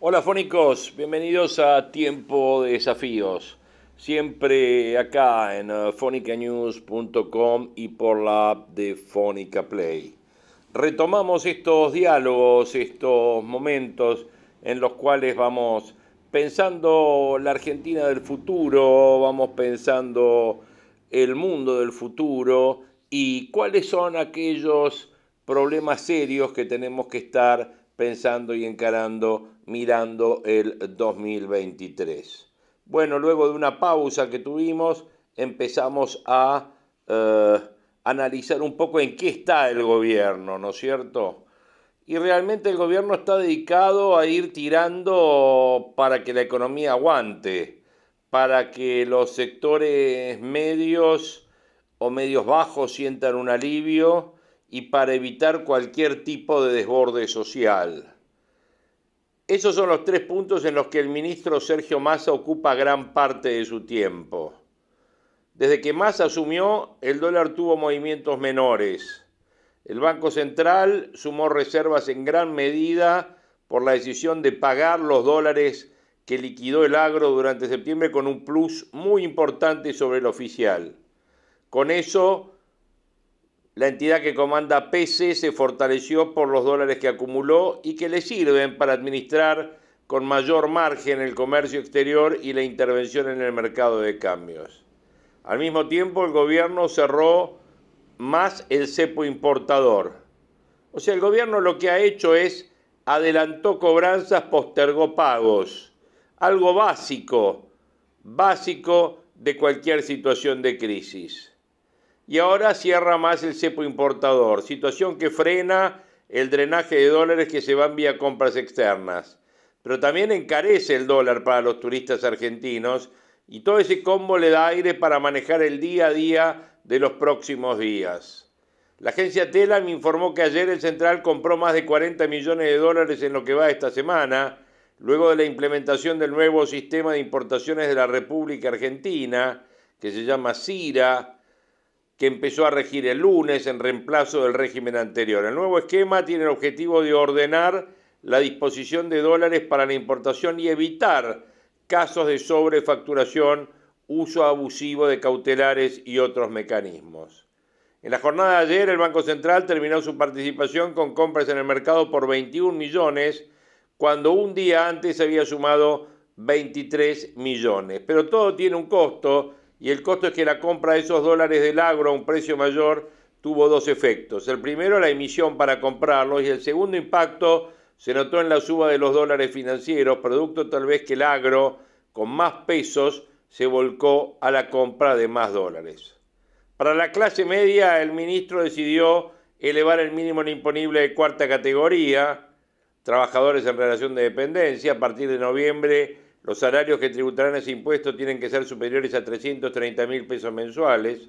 Hola fónicos, bienvenidos a Tiempo de Desafíos. Siempre acá en uh, fonicanews.com y por la app de Fónica Play. Retomamos estos diálogos, estos momentos en los cuales vamos pensando la Argentina del futuro, vamos pensando el mundo del futuro y cuáles son aquellos problemas serios que tenemos que estar pensando y encarando mirando el 2023. Bueno, luego de una pausa que tuvimos, empezamos a eh, analizar un poco en qué está el gobierno, ¿no es cierto? Y realmente el gobierno está dedicado a ir tirando para que la economía aguante, para que los sectores medios o medios bajos sientan un alivio y para evitar cualquier tipo de desborde social. Esos son los tres puntos en los que el ministro Sergio Massa ocupa gran parte de su tiempo. Desde que Massa asumió, el dólar tuvo movimientos menores. El Banco Central sumó reservas en gran medida por la decisión de pagar los dólares que liquidó el agro durante septiembre con un plus muy importante sobre el oficial. Con eso, la entidad que comanda PC se fortaleció por los dólares que acumuló y que le sirven para administrar con mayor margen el comercio exterior y la intervención en el mercado de cambios. Al mismo tiempo, el gobierno cerró más el cepo importador. O sea, el gobierno lo que ha hecho es adelantó cobranzas, postergó pagos. Algo básico, básico de cualquier situación de crisis y ahora cierra más el cepo importador, situación que frena el drenaje de dólares que se van vía compras externas. Pero también encarece el dólar para los turistas argentinos y todo ese combo le da aire para manejar el día a día de los próximos días. La agencia Telam informó que ayer el central compró más de 40 millones de dólares en lo que va esta semana, luego de la implementación del nuevo sistema de importaciones de la República Argentina, que se llama CIRA, que empezó a regir el lunes en reemplazo del régimen anterior. El nuevo esquema tiene el objetivo de ordenar la disposición de dólares para la importación y evitar casos de sobrefacturación, uso abusivo de cautelares y otros mecanismos. En la jornada de ayer, el Banco Central terminó su participación con compras en el mercado por 21 millones, cuando un día antes había sumado 23 millones. Pero todo tiene un costo y el costo es que la compra de esos dólares del agro a un precio mayor tuvo dos efectos. El primero, la emisión para comprarlos y el segundo impacto se notó en la suba de los dólares financieros, producto tal vez que el agro con más pesos se volcó a la compra de más dólares. Para la clase media, el ministro decidió elevar el mínimo imponible de cuarta categoría, trabajadores en relación de dependencia, a partir de noviembre los salarios que tributarán ese impuesto tienen que ser superiores a 330 mil pesos mensuales.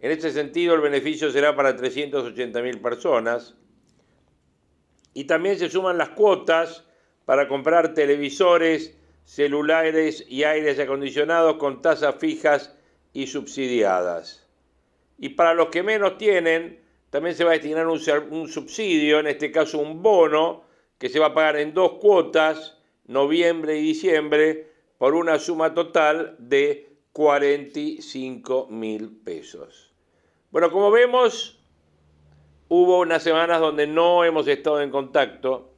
En este sentido, el beneficio será para 380 mil personas. Y también se suman las cuotas para comprar televisores, celulares y aires acondicionados con tasas fijas y subsidiadas. Y para los que menos tienen, también se va a destinar un, un subsidio, en este caso un bono, que se va a pagar en dos cuotas noviembre y diciembre por una suma total de 45 mil pesos. Bueno, como vemos, hubo unas semanas donde no hemos estado en contacto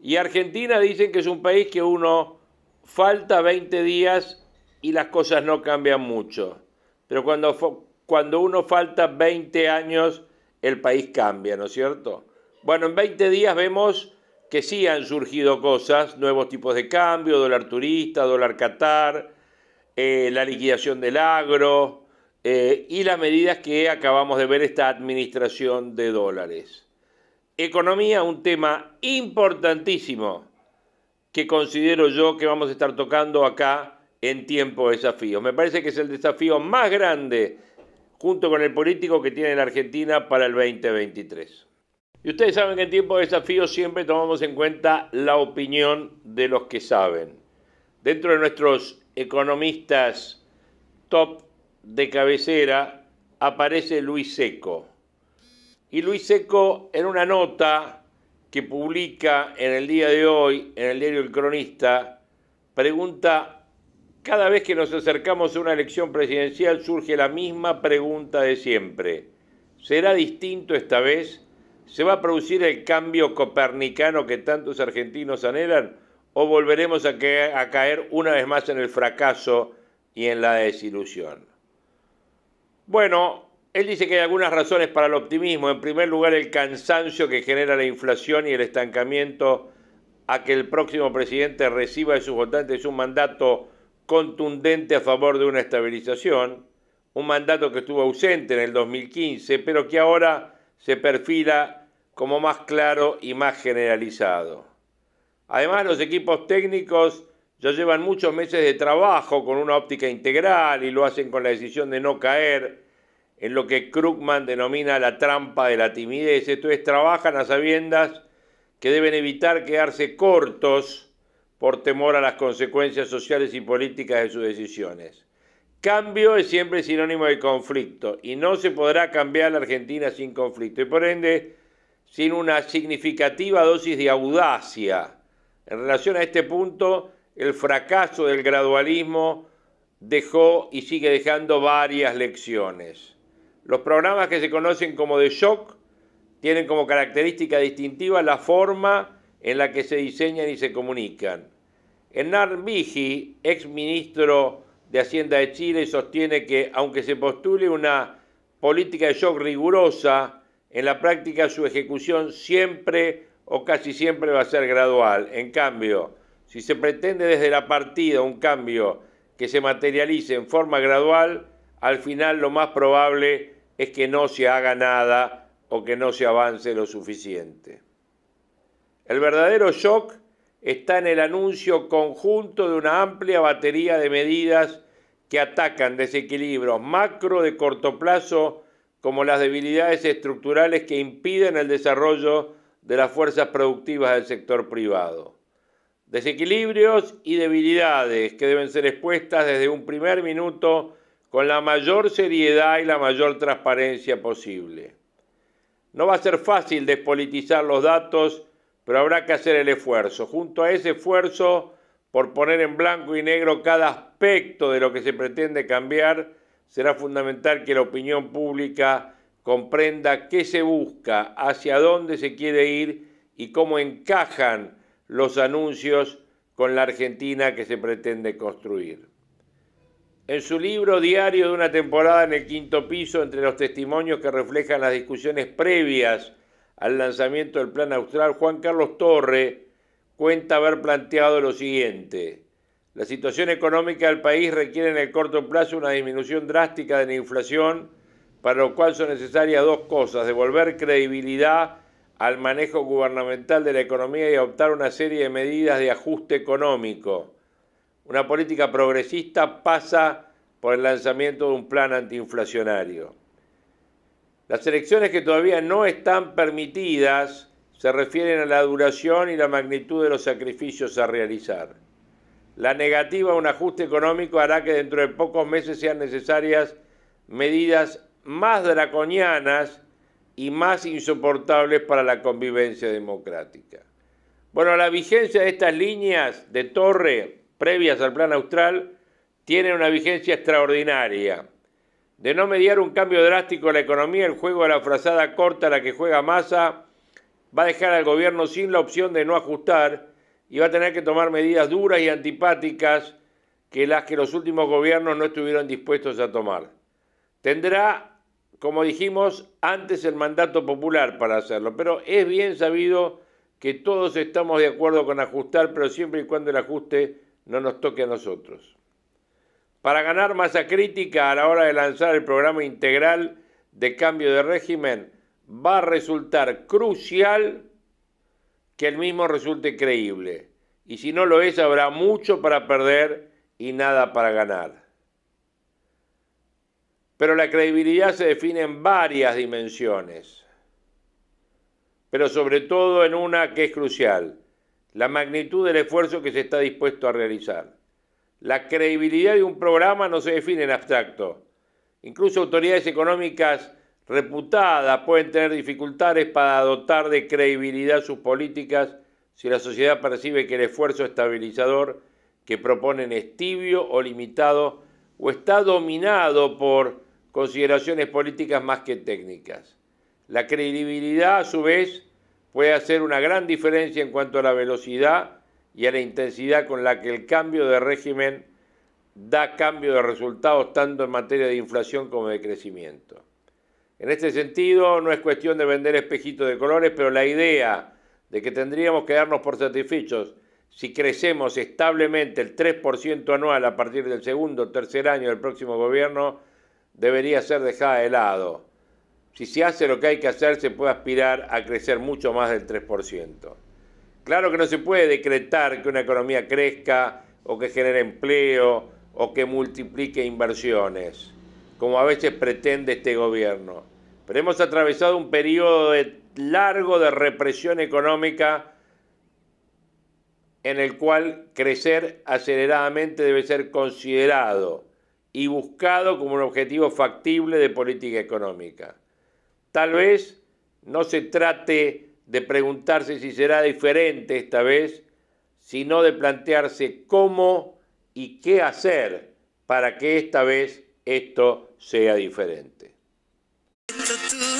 y Argentina dicen que es un país que uno falta 20 días y las cosas no cambian mucho. Pero cuando, cuando uno falta 20 años, el país cambia, ¿no es cierto? Bueno, en 20 días vemos que sí han surgido cosas, nuevos tipos de cambio, dólar turista, dólar Qatar, eh, la liquidación del agro eh, y las medidas que acabamos de ver esta administración de dólares. Economía, un tema importantísimo que considero yo que vamos a estar tocando acá en tiempo de desafíos. Me parece que es el desafío más grande junto con el político que tiene la Argentina para el 2023. Y ustedes saben que en tiempo de desafío siempre tomamos en cuenta la opinión de los que saben. Dentro de nuestros economistas top de cabecera aparece Luis Seco. Y Luis Seco en una nota que publica en el día de hoy, en el diario El Cronista, pregunta, cada vez que nos acercamos a una elección presidencial surge la misma pregunta de siempre. ¿Será distinto esta vez? ¿Se va a producir el cambio copernicano que tantos argentinos anhelan? ¿O volveremos a, caer una vez más en el fracaso y en la desilusión? Bueno, él dice que hay algunas razones para el optimismo. En primer lugar, el cansancio que genera la inflación y el estancamiento a que el próximo presidente reciba de sus votantes un mandato contundente a favor de una estabilización, un mandato que estuvo ausente en el 2015, pero que ahora se perfila como más claro y más generalizado. Además, los equipos técnicos ya llevan muchos meses de trabajo con una óptica integral y lo hacen con la decisión de no caer en lo que Krugman denomina la trampa de la timidez. Esto es, trabajan a sabiendas que deben evitar quedarse cortos por temor a las consecuencias sociales y políticas de sus decisiones. Cambio es siempre sinónimo de conflicto y no se podrá cambiar la Argentina sin conflicto y por ende sin una significativa dosis de audacia. En relación a este punto, el fracaso del gradualismo dejó y sigue dejando varias lecciones. Los programas que se conocen como de shock tienen como característica distintiva la forma en la que se diseñan y se comunican. Hernán Vigi, ex ministro de Hacienda de Chile, sostiene que aunque se postule una política de shock rigurosa, en la práctica su ejecución siempre o casi siempre va a ser gradual. En cambio, si se pretende desde la partida un cambio que se materialice en forma gradual, al final lo más probable es que no se haga nada o que no se avance lo suficiente. El verdadero shock está en el anuncio conjunto de una amplia batería de medidas que atacan desequilibrios macro de corto plazo como las debilidades estructurales que impiden el desarrollo de las fuerzas productivas del sector privado. Desequilibrios y debilidades que deben ser expuestas desde un primer minuto con la mayor seriedad y la mayor transparencia posible. No va a ser fácil despolitizar los datos, pero habrá que hacer el esfuerzo. Junto a ese esfuerzo por poner en blanco y negro cada aspecto de lo que se pretende cambiar, será fundamental que la opinión pública comprenda qué se busca, hacia dónde se quiere ir y cómo encajan los anuncios con la Argentina que se pretende construir. En su libro Diario de una temporada en el quinto piso, entre los testimonios que reflejan las discusiones previas al lanzamiento del Plan Austral, Juan Carlos Torre cuenta haber planteado lo siguiente. La situación económica del país requiere en el corto plazo una disminución drástica de la inflación, para lo cual son necesarias dos cosas, devolver credibilidad al manejo gubernamental de la economía y adoptar una serie de medidas de ajuste económico. Una política progresista pasa por el lanzamiento de un plan antiinflacionario. Las elecciones que todavía no están permitidas se refieren a la duración y la magnitud de los sacrificios a realizar. La negativa a un ajuste económico hará que dentro de pocos meses sean necesarias medidas más draconianas y más insoportables para la convivencia democrática. Bueno, la vigencia de estas líneas de torre previas al plan austral tienen una vigencia extraordinaria. De no mediar un cambio drástico en la economía, el juego de la frazada corta a la que juega Massa va a dejar al gobierno sin la opción de no ajustar y va a tener que tomar medidas duras y antipáticas que las que los últimos gobiernos no estuvieron dispuestos a tomar. Tendrá, como dijimos, antes el mandato popular para hacerlo, pero es bien sabido que todos estamos de acuerdo con ajustar, pero siempre y cuando el ajuste no nos toque a nosotros. Para ganar masa crítica a la hora de lanzar el programa integral de cambio de régimen, va a resultar crucial que el mismo resulte creíble. Y si no lo es, habrá mucho para perder y nada para ganar. Pero la credibilidad se define en varias dimensiones, pero sobre todo en una que es crucial, la magnitud del esfuerzo que se está dispuesto a realizar. La credibilidad de un programa no se define en abstracto. Incluso autoridades económicas reputadas pueden tener dificultades para dotar de credibilidad sus políticas si la sociedad percibe que el esfuerzo estabilizador que proponen es tibio o limitado o está dominado por consideraciones políticas más que técnicas. La credibilidad, a su vez, puede hacer una gran diferencia en cuanto a la velocidad y a la intensidad con la que el cambio de régimen da cambio de resultados tanto en materia de inflación como de crecimiento. En este sentido, no es cuestión de vender espejitos de colores, pero la idea de que tendríamos que darnos por satisfechos si crecemos establemente el 3% anual a partir del segundo o tercer año del próximo gobierno debería ser dejada de lado. Si se hace lo que hay que hacer, se puede aspirar a crecer mucho más del 3%. Claro que no se puede decretar que una economía crezca o que genere empleo o que multiplique inversiones, como a veces pretende este gobierno. Pero hemos atravesado un periodo largo de represión económica en el cual crecer aceleradamente debe ser considerado y buscado como un objetivo factible de política económica. Tal vez no se trate de preguntarse si será diferente esta vez, sino de plantearse cómo y qué hacer para que esta vez esto sea diferente.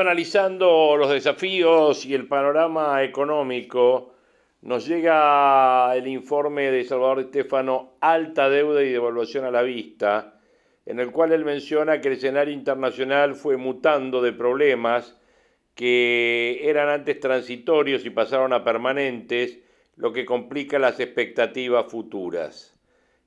Analizando los desafíos y el panorama económico, nos llega el informe de Salvador Estefano, Alta deuda y devaluación a la vista, en el cual él menciona que el escenario internacional fue mutando de problemas que eran antes transitorios y pasaron a permanentes, lo que complica las expectativas futuras.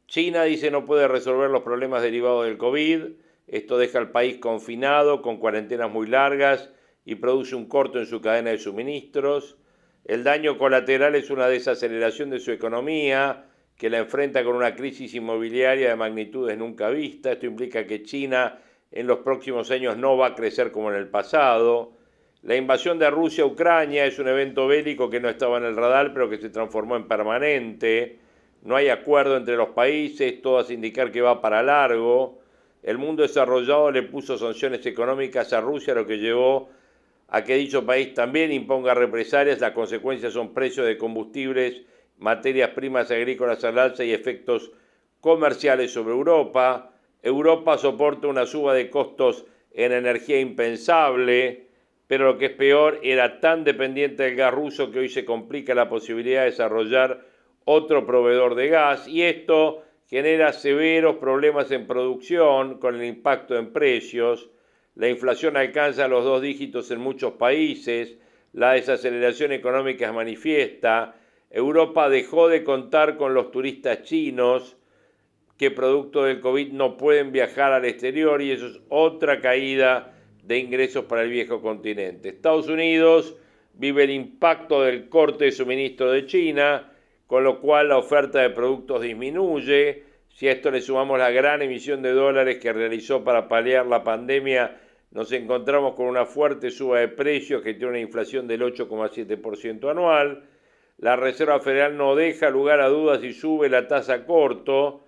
China dice no puede resolver los problemas derivados del COVID, esto deja al país confinado, con cuarentenas muy largas y produce un corto en su cadena de suministros. El daño colateral es una desaceleración de su economía, que la enfrenta con una crisis inmobiliaria de magnitudes nunca vistas. Esto implica que China en los próximos años no va a crecer como en el pasado. La invasión de Rusia a Ucrania es un evento bélico que no estaba en el radar, pero que se transformó en permanente. No hay acuerdo entre los países, todo hace indicar que va para largo. El mundo desarrollado le puso sanciones económicas a Rusia, lo que llevó a que dicho país también imponga represalias. Las consecuencias son precios de combustibles, materias primas agrícolas al alza y efectos comerciales sobre Europa. Europa soporta una suba de costos en energía impensable, pero lo que es peor, era tan dependiente del gas ruso que hoy se complica la posibilidad de desarrollar otro proveedor de gas y esto genera severos problemas en producción con el impacto en precios, la inflación alcanza los dos dígitos en muchos países, la desaceleración económica es manifiesta, Europa dejó de contar con los turistas chinos que producto del COVID no pueden viajar al exterior y eso es otra caída de ingresos para el viejo continente. Estados Unidos vive el impacto del corte de suministro de China, con lo cual la oferta de productos disminuye. Si a esto le sumamos la gran emisión de dólares que realizó para paliar la pandemia, nos encontramos con una fuerte suba de precios que tiene una inflación del 8,7% anual. La Reserva Federal no deja lugar a dudas y sube la tasa corto,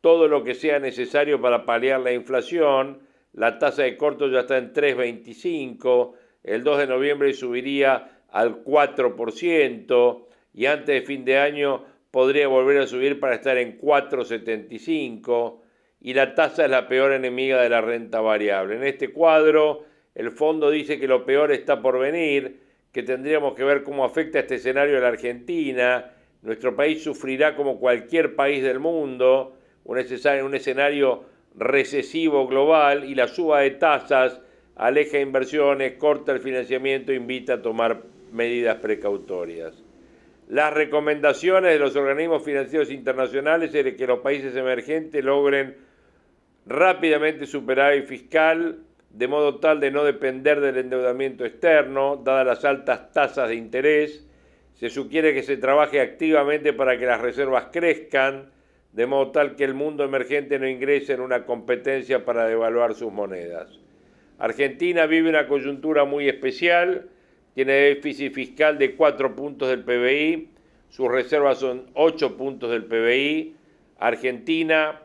todo lo que sea necesario para paliar la inflación. La tasa de corto ya está en 3,25, el 2 de noviembre subiría al 4% y antes de fin de año podría volver a subir para estar en 4,75 y la tasa es la peor enemiga de la renta variable. En este cuadro, el fondo dice que lo peor está por venir, que tendríamos que ver cómo afecta este escenario a la Argentina. Nuestro país sufrirá como cualquier país del mundo un escenario recesivo global y la suba de tasas aleja inversiones, corta el financiamiento, invita a tomar medidas precautorias. Las recomendaciones de los organismos financieros internacionales es que los países emergentes logren rápidamente superar el fiscal de modo tal de no depender del endeudamiento externo, dadas las altas tasas de interés. Se sugiere que se trabaje activamente para que las reservas crezcan, de modo tal que el mundo emergente no ingrese en una competencia para devaluar sus monedas. Argentina vive una coyuntura muy especial tiene déficit fiscal de 4 puntos del PBI, sus reservas son 8 puntos del PBI. Argentina,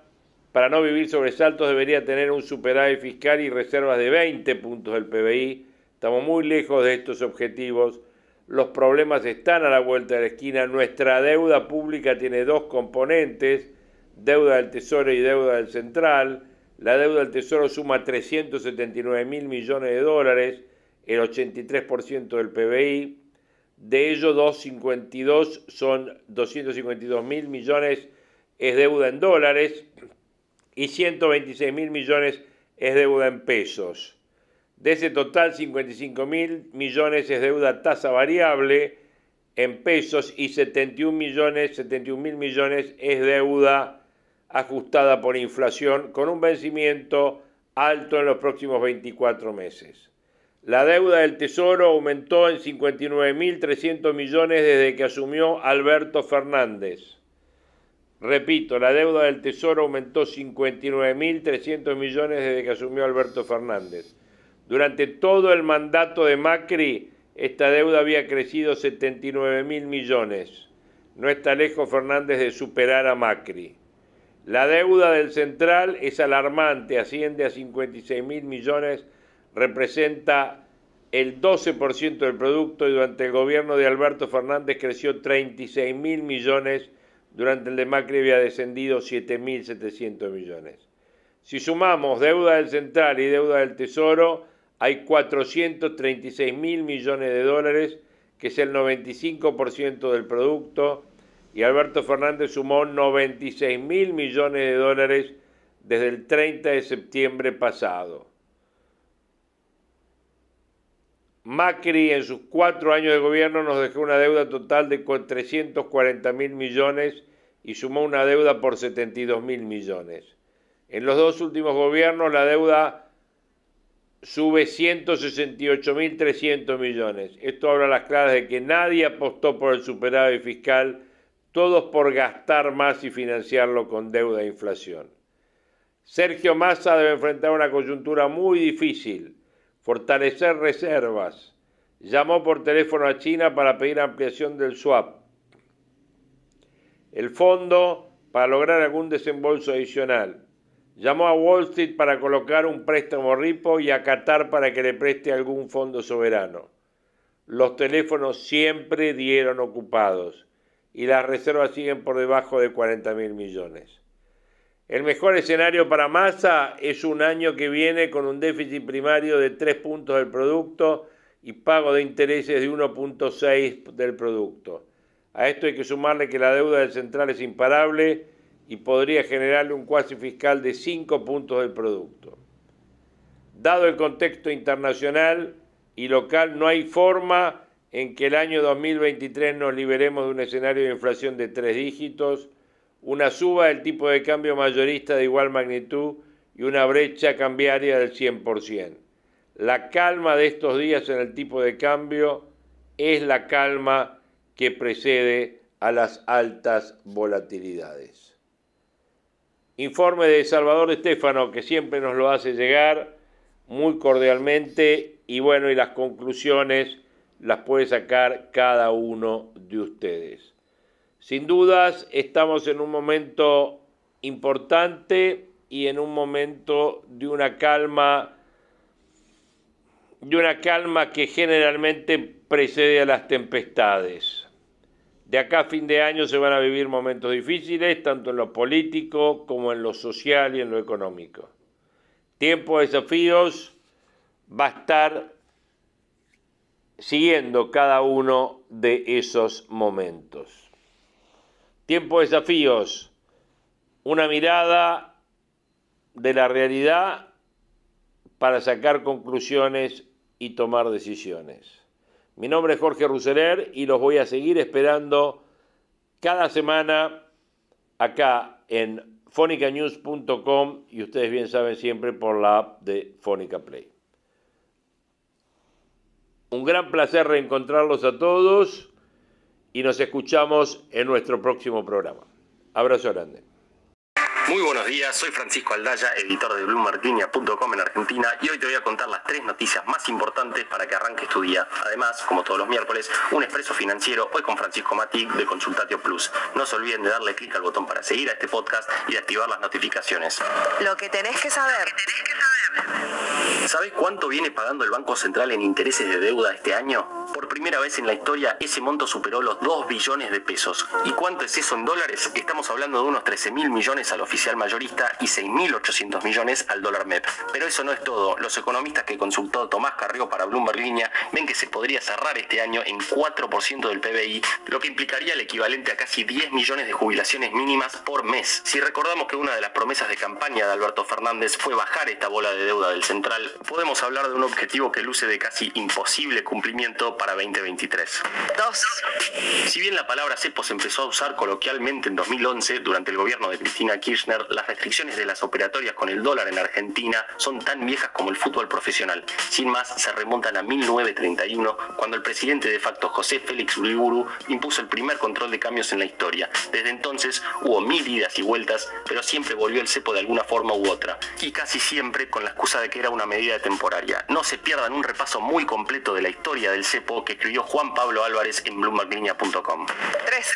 para no vivir sobresaltos, debería tener un superávit fiscal y reservas de 20 puntos del PBI. Estamos muy lejos de estos objetivos. Los problemas están a la vuelta de la esquina. Nuestra deuda pública tiene dos componentes, deuda del Tesoro y deuda del Central. La deuda del Tesoro suma 379 mil millones de dólares el 83% del PBI. De ellos, 252 son 252 mil millones es deuda en dólares y 126 mil millones es deuda en pesos. De ese total, 55 mil millones es deuda tasa variable en pesos y 71 millones, 71 mil millones es deuda ajustada por inflación con un vencimiento alto en los próximos 24 meses. La deuda del Tesoro aumentó en 59.300 millones desde que asumió Alberto Fernández. Repito, la deuda del Tesoro aumentó 59.300 millones desde que asumió Alberto Fernández. Durante todo el mandato de Macri, esta deuda había crecido 79.000 millones. No está lejos Fernández de superar a Macri. La deuda del Central es alarmante, asciende a 56.000 millones representa el 12% del producto y durante el gobierno de Alberto Fernández creció 36 mil millones, durante el de Macri había descendido 7.700 millones. Si sumamos deuda del Central y deuda del Tesoro, hay 436 mil millones de dólares, que es el 95% del producto, y Alberto Fernández sumó 96 mil millones de dólares desde el 30 de septiembre pasado. Macri en sus cuatro años de gobierno nos dejó una deuda total de 340 mil millones y sumó una deuda por 72 mil millones. En los dos últimos gobiernos la deuda sube 168 mil 300 millones. Esto habla a las claras de que nadie apostó por el superávit fiscal, todos por gastar más y financiarlo con deuda e inflación. Sergio Massa debe enfrentar una coyuntura muy difícil fortalecer reservas. Llamó por teléfono a China para pedir ampliación del swap. El fondo para lograr algún desembolso adicional. Llamó a Wall Street para colocar un préstamo RIPO y a Qatar para que le preste algún fondo soberano. Los teléfonos siempre dieron ocupados y las reservas siguen por debajo de 40 mil millones. El mejor escenario para Massa es un año que viene con un déficit primario de 3 puntos del producto y pago de intereses de 1.6 del producto. A esto hay que sumarle que la deuda del central es imparable y podría generarle un cuasi fiscal de 5 puntos del producto. Dado el contexto internacional y local, no hay forma en que el año 2023 nos liberemos de un escenario de inflación de tres dígitos una suba del tipo de cambio mayorista de igual magnitud y una brecha cambiaria del 100%. La calma de estos días en el tipo de cambio es la calma que precede a las altas volatilidades. Informe de Salvador Estefano, que siempre nos lo hace llegar muy cordialmente y bueno, y las conclusiones las puede sacar cada uno de ustedes. Sin dudas, estamos en un momento importante y en un momento de una calma, de una calma que generalmente precede a las tempestades. De acá a fin de año se van a vivir momentos difíciles, tanto en lo político como en lo social y en lo económico. Tiempo de desafíos va a estar siguiendo cada uno de esos momentos. Tiempo de desafíos, una mirada de la realidad para sacar conclusiones y tomar decisiones. Mi nombre es Jorge Ruseler y los voy a seguir esperando cada semana acá en fonicanews.com y ustedes bien saben siempre por la app de Fónica Play. Un gran placer reencontrarlos a todos y nos escuchamos en nuestro próximo programa. Abrazo grande. Muy buenos días, soy Francisco Aldaya, editor de BloombergLinea.com en Argentina y hoy te voy a contar las tres noticias más importantes para que arranques tu día. Además, como todos los miércoles, un expreso financiero hoy con Francisco Matic de Consultatio Plus. No se olviden de darle clic al botón para seguir a este podcast y de activar las notificaciones. Lo que tenés que saber. ¿Sabes cuánto viene pagando el Banco Central en intereses de deuda este año? Por primera vez en la historia, ese monto superó los 2 billones de pesos. ¿Y cuánto es eso en dólares? Estamos hablando de unos 13 mil millones al oficial mayorista y 6.800 millones al dólar MEP. Pero eso no es todo. Los economistas que consultó Tomás Carrió para Bloomberg Línea ven que se podría cerrar este año en 4% del PBI, lo que implicaría el equivalente a casi 10 millones de jubilaciones mínimas por mes. Si recordamos que una de las promesas de campaña de Alberto Fernández fue bajar esta bola de deuda del central, podemos hablar de un objetivo que luce de casi imposible cumplimiento para 2023. 2. Si bien la palabra cepo se empezó a usar coloquialmente en 2011 durante el gobierno de Cristina Kirchner, las restricciones de las operatorias con el dólar en Argentina son tan viejas como el fútbol profesional. Sin más, se remontan a 1931, cuando el presidente de facto José Félix Uriburu impuso el primer control de cambios en la historia. Desde entonces hubo mil idas y vueltas, pero siempre volvió el cepo de alguna forma u otra, y casi siempre con la excusa de que era una medida temporaria. No se pierdan un repaso muy completo de la historia del cepo que escribió Juan Pablo Álvarez en bloomberglinea.com. 3.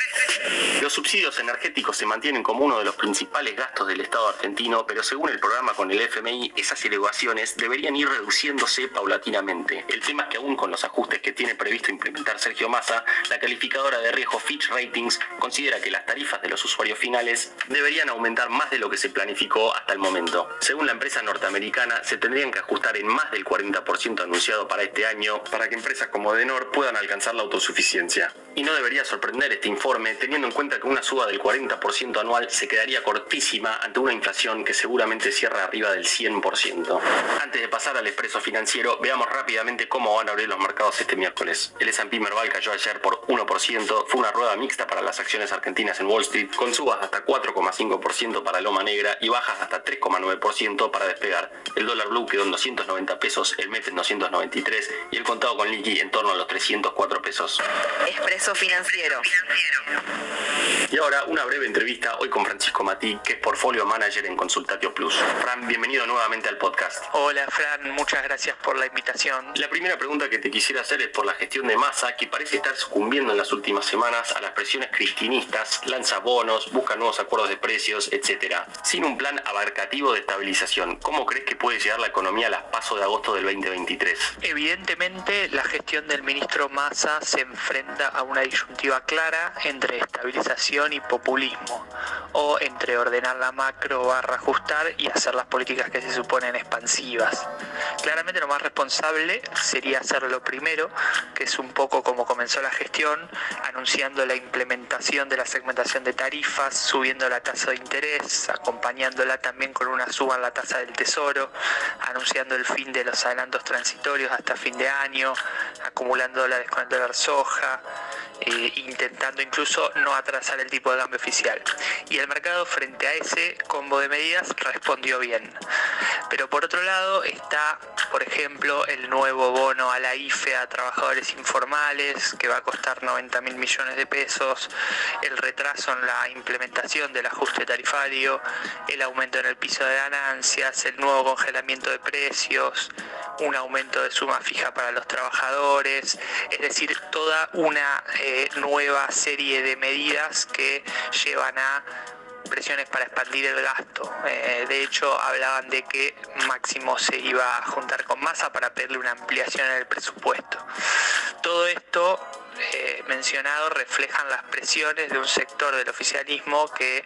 Los subsidios energéticos se mantienen como uno de los principales gastos del Estado argentino, pero según el programa con el FMI, esas elevaciones deberían ir reduciéndose paulatinamente. El tema es que aún con los ajustes que tiene previsto implementar Sergio Massa, la calificadora de riesgo Fitch Ratings considera que las tarifas de los usuarios finales deberían aumentar más de lo que se planificó hasta el momento. Según la empresa norteamericana, se tendrían que ajustar en más del 40% anunciado para este año para que empresas como Denor puedan alcanzar la autosuficiencia. Y no debería sorprender este informe teniendo en cuenta que una suba del 40% anual se quedaría cortísima ante una inflación que seguramente cierra arriba del 100%. Antes de pasar al expreso financiero, veamos rápidamente cómo van a abrir los mercados este miércoles. El S&P Merval cayó ayer por 1%, fue una rueda mixta para las acciones argentinas en Wall Street, con subas hasta 4,5% para Loma Negra y bajas hasta 3,9% para despegar. El dólar blue quedó en 290 pesos, el MEP en 293 y el contado con liqui en torno a los 304 pesos. Expreso financiero. Y ahora una breve entrevista hoy con Francisco Matí, que Portfolio Manager en Consultatio Plus. Fran, bienvenido nuevamente al podcast. Hola Fran, muchas gracias por la invitación. La primera pregunta que te quisiera hacer es por la gestión de masa, que parece estar sucumbiendo en las últimas semanas a las presiones cristinistas, lanza bonos, busca nuevos acuerdos de precios, etc. Sin un plan abarcativo de estabilización, ¿cómo crees que puede llegar la economía a las pasos de agosto del 2023? Evidentemente la gestión del ministro Massa se enfrenta a una disyuntiva clara entre estabilización y populismo, o entre ordenar la macro barra ajustar y hacer las políticas que se suponen expansivas. Claramente lo más responsable sería hacer lo primero, que es un poco como comenzó la gestión, anunciando la implementación de la segmentación de tarifas, subiendo la tasa de interés, acompañándola también con una suba en la tasa del tesoro, anunciando el fin de los adelantos transitorios hasta fin de año, acumulando dólares con el dólar soja, eh, intentando incluso no atrasar el tipo de cambio oficial. Y el mercado frente a ese combo de medidas respondió bien. Pero por otro lado está, por ejemplo, el nuevo bono a la IFE a trabajadores informales, que va a costar 90 mil millones de pesos, el retraso en la implementación del ajuste tarifario, el aumento en el piso de ganancias, el nuevo congelamiento de precios, un aumento de suma fija para los trabajadores, es decir, toda una eh, nueva serie de medidas que llevan a presiones para expandir el gasto. Eh, de hecho, hablaban de que Máximo se iba a juntar con Massa para pedirle una ampliación en el presupuesto. Todo esto eh, mencionado reflejan las presiones de un sector del oficialismo que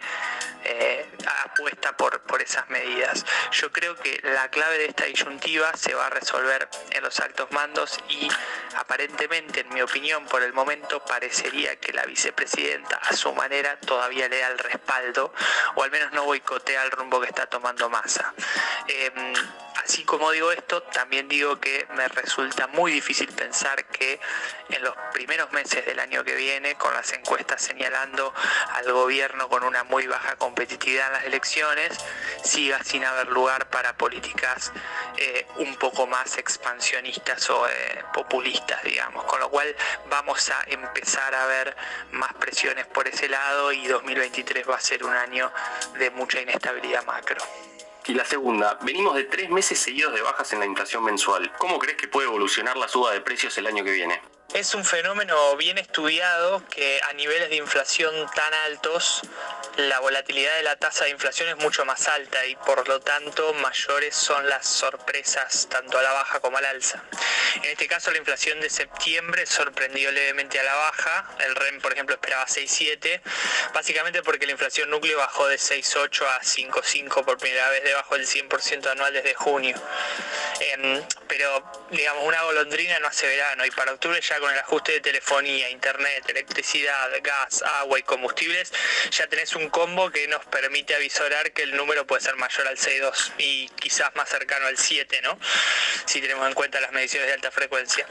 eh, apuesta por, por esas medidas. Yo creo que la clave de esta disyuntiva se va a resolver en los altos mandos y aparentemente, en mi opinión, por el momento parecería que la vicepresidenta a su manera todavía le da el respaldo o al menos no boicotea el rumbo que está tomando Massa. Em, así como digo esto, también digo que me resulta muy difícil pensar que en los primeros meses del año que viene, con las encuestas señalando al gobierno con una muy baja competitividad en las elecciones, siga sin haber lugar para políticas eh, un poco más expansionistas o eh, populistas, digamos. Con lo cual vamos a empezar a ver más presiones por ese lado y 2023 va a ser un año de mucha inestabilidad macro. Y la segunda, venimos de tres meses seguidos de bajas en la inflación mensual. ¿Cómo crees que puede evolucionar la suba de precios el año que viene? Es un fenómeno bien estudiado que a niveles de inflación tan altos la volatilidad de la tasa de inflación es mucho más alta y por lo tanto mayores son las sorpresas tanto a la baja como al alza. En este caso la inflación de septiembre sorprendió levemente a la baja, el REM por ejemplo esperaba 6,7, básicamente porque la inflación núcleo bajó de 6,8 a 5,5 por primera vez debajo del 100% anual desde junio. Em, pero digamos una golondrina no hace verano y para octubre ya con el ajuste de telefonía, internet, electricidad, gas, agua y combustibles ya tenés un combo que nos permite avisorar que el número puede ser mayor al 6,2 y quizás más cercano al 7, ¿no? Si tenemos en cuenta las mediciones de alta frecuencia.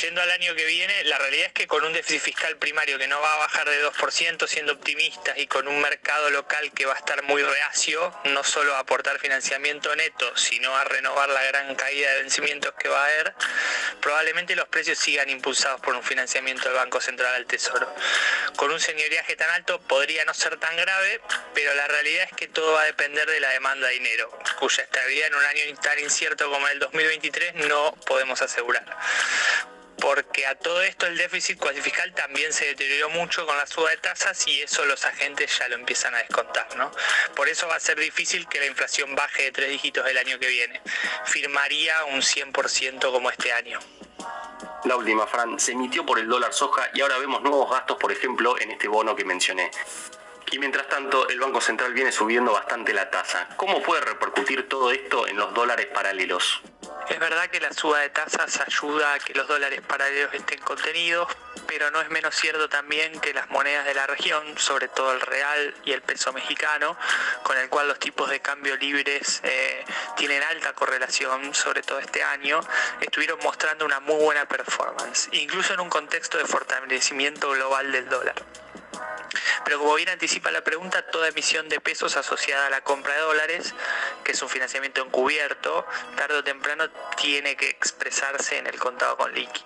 Yendo al año que viene, la realidad es que con un déficit fiscal primario que no va a bajar de 2%, siendo optimistas, y con un mercado local que va a estar muy reacio, no solo a aportar financiamiento neto, sino a renovar la gran caída de vencimientos que va a haber, probablemente los precios sigan impulsados por un financiamiento del Banco Central al Tesoro. Con un señoriaje tan alto podría no ser tan grave, pero la realidad es que todo va a depender de la demanda de dinero, cuya estabilidad en un año tan incierto como el 2023 no podemos asegurar. Porque a todo esto el déficit cuasi-fiscal también se deterioró mucho con la suba de tasas y eso los agentes ya lo empiezan a descontar, ¿no? Por eso va a ser difícil que la inflación baje de tres dígitos el año que viene. Firmaría un 100% como este año. La última, Fran, se emitió por el dólar soja y ahora vemos nuevos gastos, por ejemplo, en este bono que mencioné. Y mientras tanto, el Banco Central viene subiendo bastante la tasa. ¿Cómo puede repercutir todo esto en los dólares paralelos? Es verdad que la suba de tasas ayuda a que los dólares paralelos estén contenidos, pero no es menos cierto también que las monedas de la región, sobre todo el real y el peso mexicano, con el cual los tipos de cambio libres eh, tienen alta correlación, sobre todo este año, estuvieron mostrando una muy buena performance, incluso en un contexto de fortalecimiento global del dólar. Pero como bien anticipa la pregunta, toda emisión de pesos asociada a la compra de dólares, que es un financiamiento encubierto, tarde o temprano tiene que expresarse en el contado con liqui.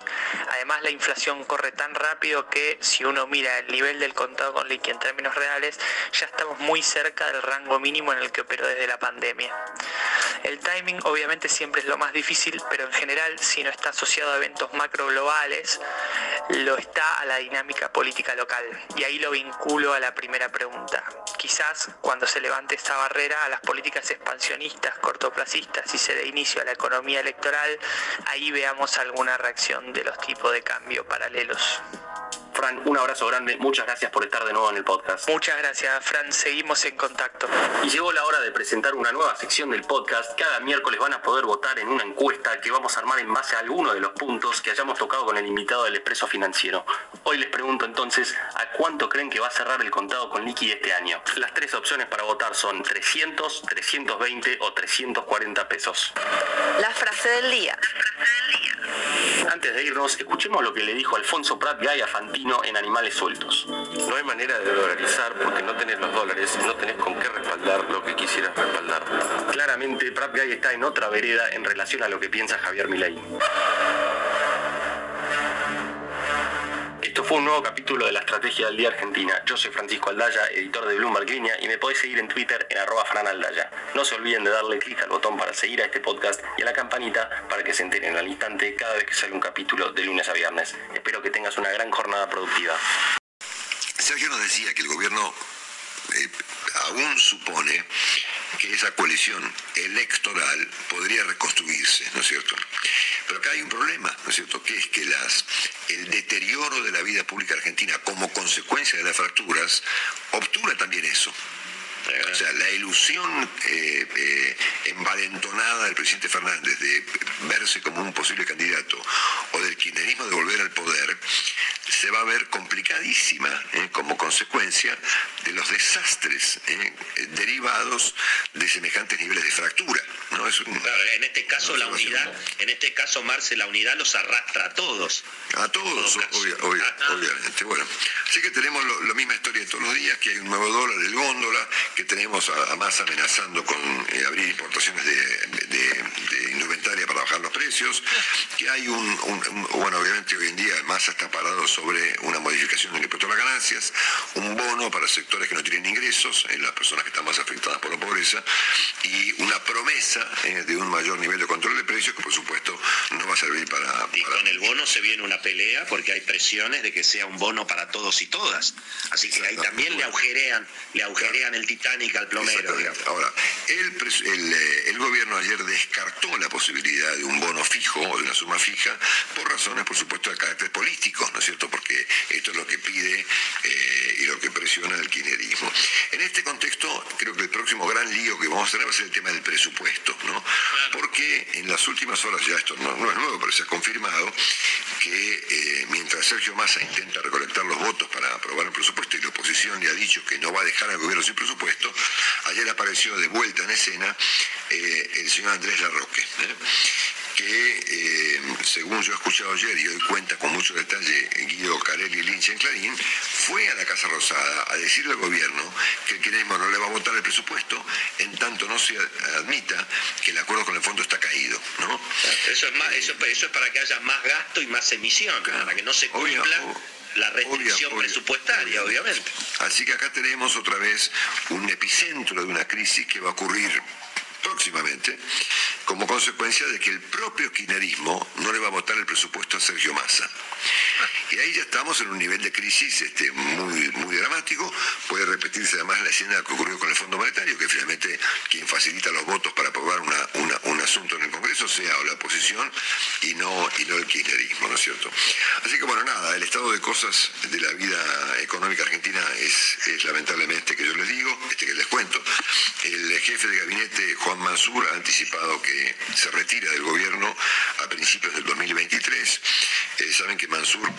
Además, la inflación corre tan rápido que si uno mira el nivel del contado con liqui en términos reales, ya estamos muy cerca del rango mínimo en el que operó desde la pandemia. El timing obviamente siempre es lo más difícil, pero en general si no está asociado a eventos macro globales, lo está a la dinámica política local. Y ahí lo vinculo a la primera pregunta. Quizás cuando se levante esta barrera a las políticas expansionistas, cortoplacistas y se dé inicio a la economía electoral, ahí veamos alguna reacción de los tipos de cambio paralelos. Fran, un abrazo grande, muchas gracias por estar de nuevo en el podcast. Muchas gracias, Fran. Seguimos en contacto. Y llegó la hora de presentar una nueva sección del podcast. Cada miércoles van a poder votar en una encuesta que vamos a armar en base a alguno de los puntos que hayamos tocado con el invitado del Expreso Financiero. Hoy les pregunto entonces, ¿a cuánto creen que va a cerrar el contado con liqui este año? Las tres opciones para votar son 300, 320 o 340 pesos. La frase del día. Antes de irnos, escuchemos lo que le dijo Alfonso Prat Gay a Fantino en Animales Sueltos. No hay manera de dolarizar porque no tenés los dólares y no tenés con qué respaldar lo que quisieras respaldar. Claramente, Prat Gay está en otra vereda en relación a lo que piensa Javier Milei. Esto fue un nuevo capítulo de la Estrategia del Día Argentina. Yo soy Francisco Aldaya, editor de Bloomberg Línea, y me podéis seguir en Twitter en arroba franaldaya. No se olviden de darle clic al botón para seguir a este podcast y a la campanita para que se enteren al instante cada vez que sale un capítulo de lunes a viernes. Espero que tengas una gran jornada productiva. Sergio nos decía que el gobierno eh, aún supone que esa coalición electoral podría reconstruirse, ¿no es cierto? Pero acá hay un problema, ¿no es cierto? Que es que el deterioro de la vida pública argentina como consecuencia de las fracturas obtura también eso. O sea, la ilusión eh, eh, envalentonada del presidente Fernández de verse como un posible candidato o del kirchnerismo de volver al poder se va a ver complicadísima eh, como consecuencia de los desastres eh, derivados de semejantes niveles de fractura. ¿no? Es un- Claro, en este caso no, la unidad, no. en este caso Marce, la unidad los arrastra a todos. A todos, obvia- obvia- obviamente. Bueno, así que tenemos lo- la misma historia de todos los días, que hay un nuevo dólar, el góndola, que tenemos a, a amenazando con eh, abrir importaciones de, de- de indumentaria para bajar los precios, que hay un, un- un- bueno, obviamente hoy en día Massa está parado sobre una modificación del impuesto a las ganancias, un bono para sectores que no tienen ingresos, las personas que están más afectadas por la pobreza, y una promesa eh, de un mayor nivel de control de precios que por supuesto no va a servir para... Y con el bono se viene una pelea porque hay presiones de que sea un bono para todos y todas. Así que ahí también le agujerean, le agujerean el Titanic al plomero. Ahora, el, pres- el, eh, el gobierno ayer descartó la posibilidad de un bono fijo o de una suma fija por razones, por supuesto, de carácter político, ¿no es cierto? Porque esto es lo que pide eh, y lo que presiona el kirchnerismo. En este contexto, creo que el próximo gran lío que vamos a tener va a ser el tema del presupuesto, ¿no? Porque en las últimas horas, ya esto no, no es nuevo, pero se ha confirmado que eh, mientras Sergio Massa intenta recolectar los votos para aprobar el presupuesto y la oposición le ha dicho que no va a dejar al gobierno sin presupuesto, ayer apareció de vuelta en escena eh, el señor Andrés Larroque. Que eh, según yo he escuchado ayer y hoy cuenta con mucho detalle Guido Carelli Lynch en Clarín, fue a la Casa Rosada a decirle al gobierno que el kirchnerismo no le va a votar el presupuesto en tanto no se admita que el acuerdo con el fondo está caído, ¿no? Eso es más, eso, eso es para que haya más gasto y más emisión, para que no se cumpla la restricción obvia- obvia- presupuestaria, obviamente. Así que acá tenemos otra vez un epicentro de una crisis que va a ocurrir próximamente, como consecuencia de que el propio kirchnerismo no le va a votar el presupuesto a Sergio Massa. Y ahí ya estamos en un nivel de crisis este, muy, muy dramático. Puede repetirse además la escena que ocurrió con el Fondo Monetario, que finalmente quien facilita los votos para aprobar una- un asunto en el Congreso sea o la oposición y no, y no el kirchnerismo, ¿no es cierto? Así que bueno, nada, el estado de cosas de la vida económica argentina es, es lamentablemente que yo les digo, este que les cuento. El jefe de gabinete, Juan Mansur, ha anticipado que se retira del gobierno a principios del 2023. Eh, saben que Mansur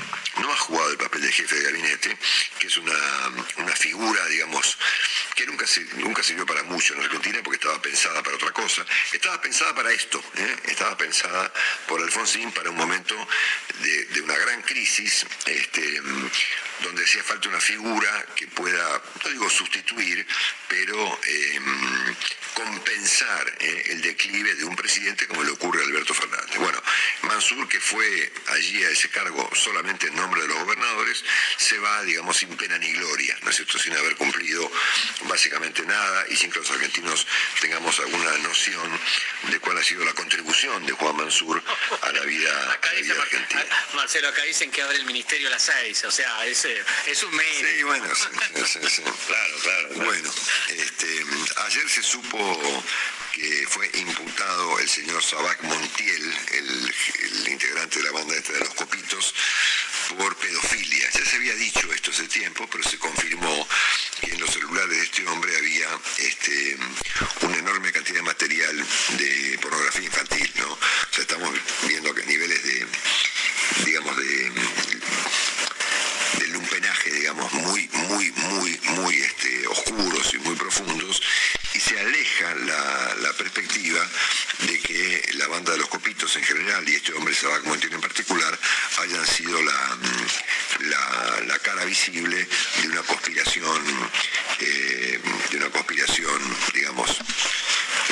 no ha jugado el papel de jefe de gabinete, que es una, una figura, digamos, que nunca, nunca sirvió para mucho en Argentina porque estaba pensada para otra cosa. Estaba pensada para esto, ¿eh? estaba pensada por Alfonsín para un momento de, una gran crisis, este, donde hacía falta una figura que pueda, no digo sustituir, pero mm, compensar eh, el declive de un presidente como le ocurre a Alberto Fernández. Bueno, Mansur, que fue allí a ese cargo solamente en nombre de los gobernadores, se va, digamos, sin pena ni gloria, ¿no es cierto?, sin haber cumplido básicamente nada y sin que los argentinos tengamos alguna noción de cuál ha sido la contribución de Juan Mansur a la vida, Acá a la dice vida Mar- argentina. Marcelo, acá dicen que abre el ministerio a las seis, o sea, es, eh, es un mérito. Sí, bueno, sí, sí, sí, sí. Claro, claro. claro. Bueno, este, ayer se supo que fue imputado el señor Sabac Montiel, el, integrante de la banda de los Copitos, por pedofilia. Ya se había dicho esto hace tiempo, pero se confirmó que en los celulares de este hombre había este, una enorme cantidad de material de pornografía infantil, ¿no? O sea, estamos viendo que niveles de, digamos, de del lumpenaje, digamos, muy, muy, muy, muy este, oscuros y muy profundos, y se aleja la, la perspectiva de que la banda de los copitos en en particular hayan sido la, mm, la cara visible de una conspiración, eh, de una conspiración, digamos,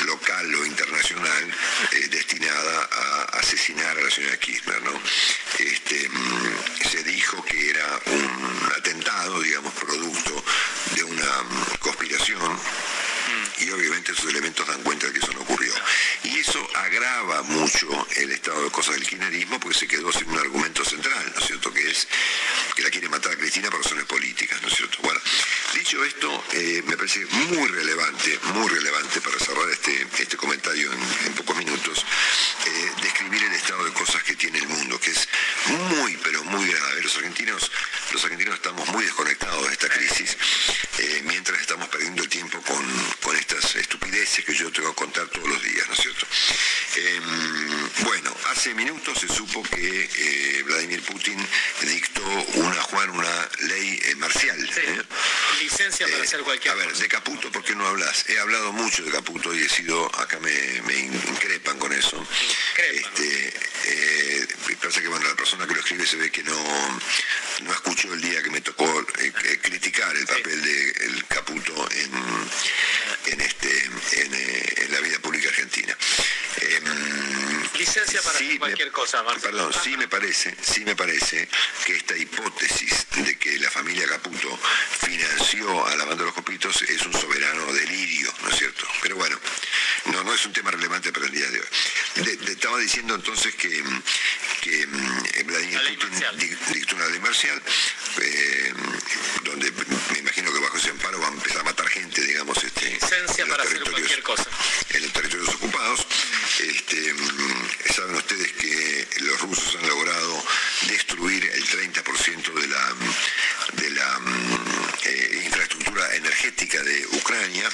local o internacional eh, destinada a asesinar a la señora Kirchner, ¿no? Este, mm, se dijo que era un atentado, digamos, producto de una mm, conspiración y obviamente esos elementos dan cuenta de que eso no ocurrió. Y eso agrava mucho el estado de cosas del kirchnerismo porque se quedó sin un argumento central, ¿no es cierto? Que es que la quiere matar a Cristina por razones políticas, ¿no es cierto? Bueno, dicho esto, eh, me parece muy relevante, muy relevante para cerrar este, este comentario en, en pocos minutos, eh, describir el estado de cosas que tiene el mundo, que es muy, pero muy grave. Los argentinos, los argentinos estamos muy desconectados de esta crisis, eh, mientras estamos perdiendo el tiempo con, con estas estupideces que yo tengo que contar todos los días, ¿no es cierto? Em, bueno, hace minutos se supo que eh, Vladimir Putin dictó una, Juan, una ley eh, marcial. Sí. ¿eh? Licencia para Eh, hacer cualquier A ver, cosa. de Caputo, ¿por qué no hablas? He hablado mucho de Caputo y he sido, acá me, me increpan con eso. Increpan. Este, eh, parece que bueno, la persona que lo escribe se ve que no, no escuchó el día que me tocó eh, eh, criticar el papel de el Caputo en, en, este, en, eh, en la vida pública argentina. Em, Licencia para me- cualquier cosa, Marcelo. Perdón, sí me parece, sí me parece que esta hipótesis de que la familia Caputo financió a la banda de los copitos es un soberano delirio, ¿no es cierto? Pero bueno, no, no es un tema relevante para el día de hoy. Le, le estaba diciendo entonces que, que Vladimir La ley Putin marcial. di- dictó una ley marcial, eh, donde me imagino que bajo ese amparo va a empezar a matar gente, digamos, este, Licencia para hacer territorios- cualquier cosa. en los territorios ocupados. Este, mm, saben ustedes que los rusos han logrado destruir el 30% de la, mm, de la eh, infraestructura energética de Ucrania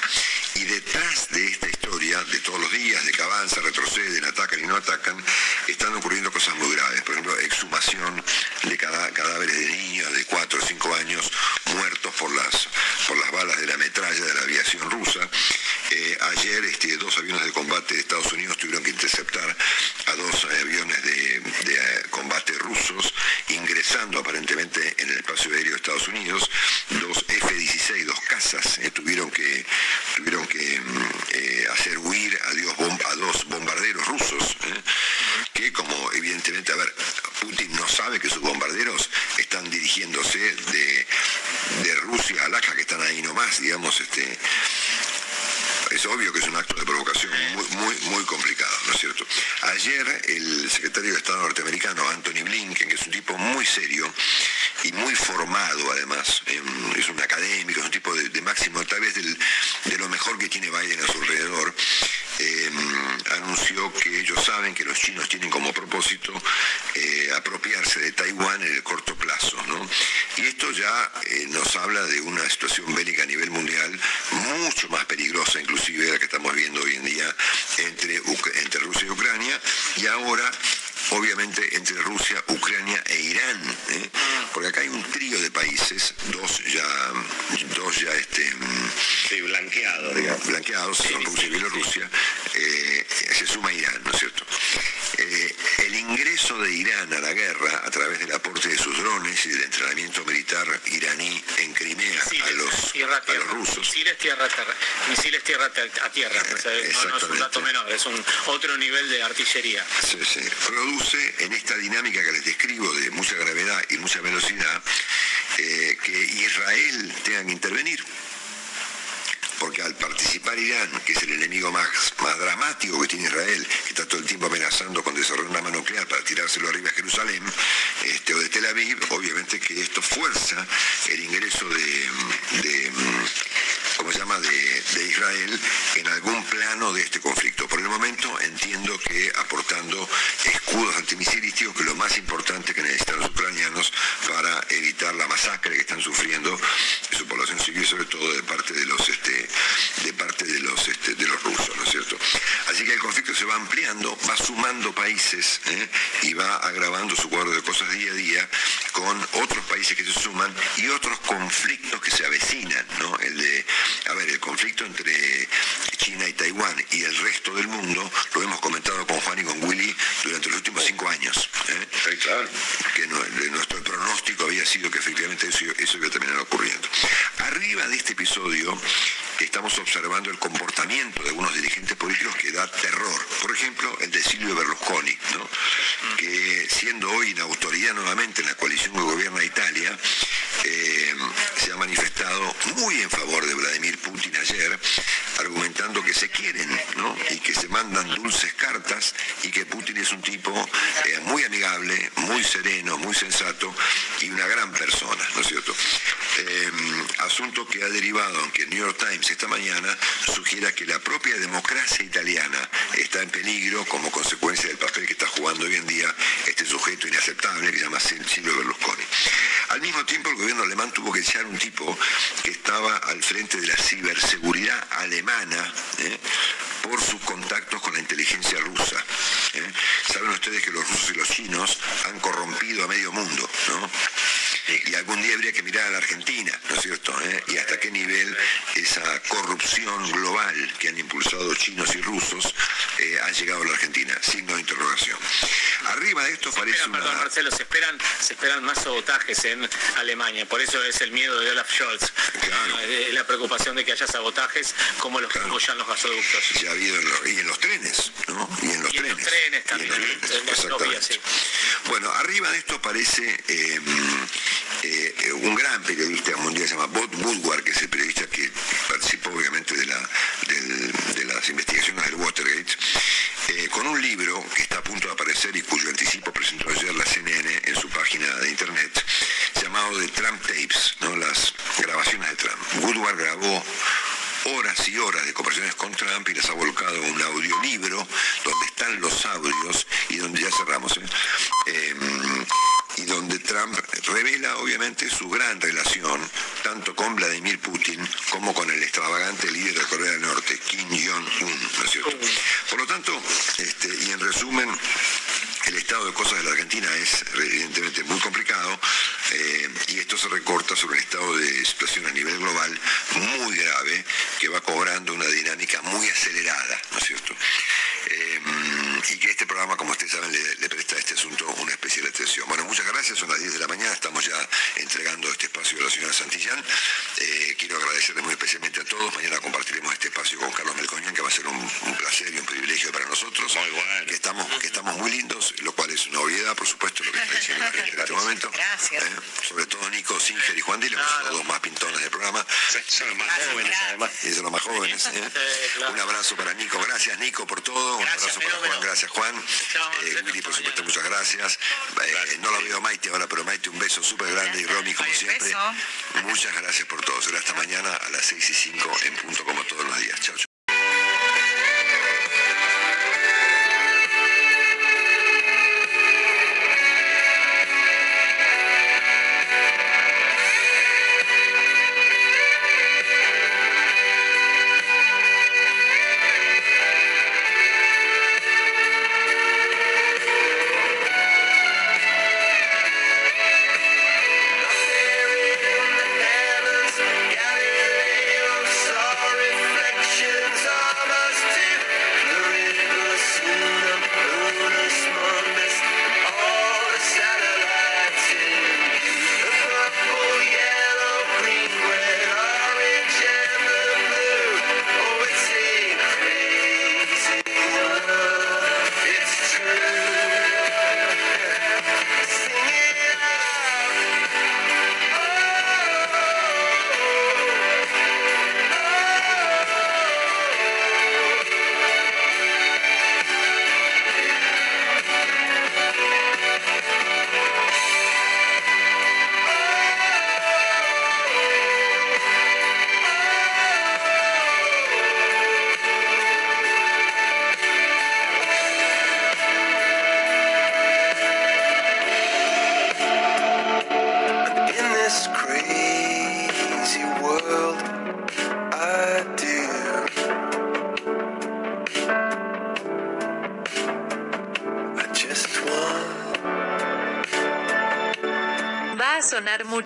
y detrás de esta historia, de todos los días, de que avanzan, retroceden, atacan y no atacan, están ocurriendo cosas muy graves. Por ejemplo, exhumación de cada- cadáveres de niños de 4 o 5 años muertos por las, por las balas de la metralla de la aviación rusa. Eh, ayer este, dos aviones de combate de Estados Unidos tuvieron que interceptar a dos eh, aviones de, de, eh, combate rusos, ingresando aparentemente en el espacio aéreo de Estados Unidos. Dos F-16, dos cazas, eh, tuvieron que, tuvieron que mm, eh, hacer huir a, Dios bom- a dos bombarderos rusos, eh, que como evidentemente, a ver, Putin no sabe que sus bombarderos están dirigiéndose de, de Rusia a Alaska, que están ahí nomás, digamos, este, es obvio que es un acto de provocación muy, muy, muy complicado, ¿no es cierto? Ayer el secretario de Estado norteamericano, Anthony Blinken, que es un tipo muy serio y muy formado además, em, es un académico, es un tipo de, de máximo, tal vez del- de lo mejor que tiene Biden a su alrededor, em, anunció que ellos saben que los chinos tienen como propósito eh, apropiarse de Taiwán en el corto plazo, ¿no? Y esto ya eh, nos habla de una situación bélica a nivel mundial mucho más peligrosa inclusive de la que estamos viendo hoy en día entre, Uc- entre Rusia y Ucrania y ahora obviamente entre Rusia, Ucrania e Irán, ¿eh? porque acá hay un trío de países, dos ya, dos ya este, mm, Sí, blanqueado, digamos, blanqueados, son Rusia y Bielorrusia, eh, se suma Irán, ¿no es cierto? Eh, el ingreso de Irán a la guerra a través del aporte de sus drones y del entrenamiento militar iraní en Crimea a los, tierra a tierra. los rusos. Misiles tierra a tierra. Misiles tierra a tierra. O sea, no, no es un dato menor, es un otro nivel de artillería. Sí, sí. Produce en esta dinámica que les describo de mucha gravedad y mucha velocidad eh, que Israel tenga que intervenir. Porque al participar Irán, que es el enemigo más, más dramático que tiene Israel, que está todo el tiempo amenazando con desarrollar una arma nuclear para tirárselo arriba a Jerusalén este, o de Tel Aviv, obviamente que esto fuerza el ingreso de, ¿cómo se llama?, de, de Israel en algún plano de este conflicto. Por el momento entiendo que aportando escudos antimisilísticos, que es lo más importante que necesitan los ucranianos para evitar la masacre que están sufriendo su población civil, sobre todo de parte de los este, de parte de los este, de los rusos, ¿no es cierto? Así que el conflicto se va ampliando, va sumando países ¿eh? y va agravando su cuadro de cosas día a día con otros países que se suman y otros conflictos que se avecinan, ¿no? El de, a ver, el conflicto entre China y Taiwán y el resto del mundo, lo hemos comentado con Juan y con Willy durante los últimos cinco años. ¿eh? Que no- de nuestro pronóstico había sido que efectivamente eso, eso iba a terminar ocurriendo. Arriba de este episodio estamos observando el comportamiento de algunos dirigentes políticos que da terror. Por ejemplo, el de Silvio Berlusconi, ¿no? que siendo hoy una autoridad nuevamente en la coalición que gobierna Italia, eh, se ha manifestado muy en favor de Vladimir Putin ayer, argumentando que se quieren ¿no? y que se mandan dulces cartas y que Putin es un tipo eh, muy amigable, muy sereno, muy sensato y una gran persona, ¿no es cierto? Eh, asunto que ha derivado, aunque el New York Times esta mañana sugiera que la propia democracia italiana está en peligro como consecuencia del papel que está jugando hoy en día este sujeto inaceptable que se llama Silvio Berlusconi. Mismo tiempo, el gobierno alemán tuvo que echar un tipo que estaba al frente de la ciberseguridad alemana ¿eh? por sus contactos con la inteligencia rusa. ¿eh? Saben ustedes que los rusos y los chinos han corrompido a medio mundo, ¿no? Y algún día habría que mirar a la Argentina, ¿no es cierto? ¿Eh? Y hasta qué nivel esa corrupción global que han impulsado chinos y rusos eh, ha llegado a la Argentina. Signo de interrogación. Arriba de esto parece Esperan, perdón. Marcelo, se esperan, se esperan más sabotajes en Alemania, por eso es el miedo de Olaf Scholz. Claro. Eh, la preocupación de que haya sabotajes como los que apoyan los gasoductos. Ya ha habido en los, y en los trenes, ¿no? Y en los Y en trenes. los trenes en también, los en- trenes, en las exactamente. vías, sí. Bueno, arriba de esto aparece eh, eh, un gran periodista mundial, se llama Bob Woodward, que es el periodista que participó obviamente de las investigaciones del Watergate, eh, con un libro que está a punto de aparecer y cuyo anticipo presentó ayer la CNN en su página de internet, llamado The Trump Tapes, ¿no? las grabaciones de Trump. Woodward grabó horas y horas de conversaciones con Trump y las ha volcado un audiolibro donde están los audios y donde ya cerramos, ¿eh? Em, y donde Trump revela obviamente su gran relación tanto con Vladimir Putin como con el extravagante líder de Corea del Norte, Kim Jong-un, ¿no es cierto? Por lo tanto, este, y en resumen, el estado de cosas de la Argentina es evidentemente muy complicado eh, y esto se recorta sobre el estado de situación a nivel global muy grave que va cobrando una dinámica muy acelerada, ¿no es cierto? Eh, y que este programa, como ustedes saben, le, le presta a este asunto una especial atención. Bueno, muchas gracias, son las 10 de la mañana, estamos ya entregando este espacio a la señora Santillán. Eh, quiero agradecerle muy especialmente a todos, mañana compartiremos este espacio con Carlos Melcoñán, que va a ser un, un placer y un privilegio para nosotros. Muy bueno. Que estamos, que estamos muy lindos, lo cual es una obviedad, por supuesto, lo que está diciendo la gente en este momento. Gracias. Eh, sobre todo Nico, Singer y Juan Dilo, que son los dos más pintones del programa. Son los más jóvenes, además. Y son los más jóvenes. ¿eh? Un abrazo para Nico. Gracias, Nico, por todo. Un abrazo para. Juan. Gracias, Juan. Eh, Willy, por supuesto, muchas gracias. Eh, no la veo a Maite ahora, pero Maite, un beso súper grande. Y Romy, como siempre, muchas gracias por todo. Será hasta mañana a las 6 y 5 en punto, como todos los días. Chao,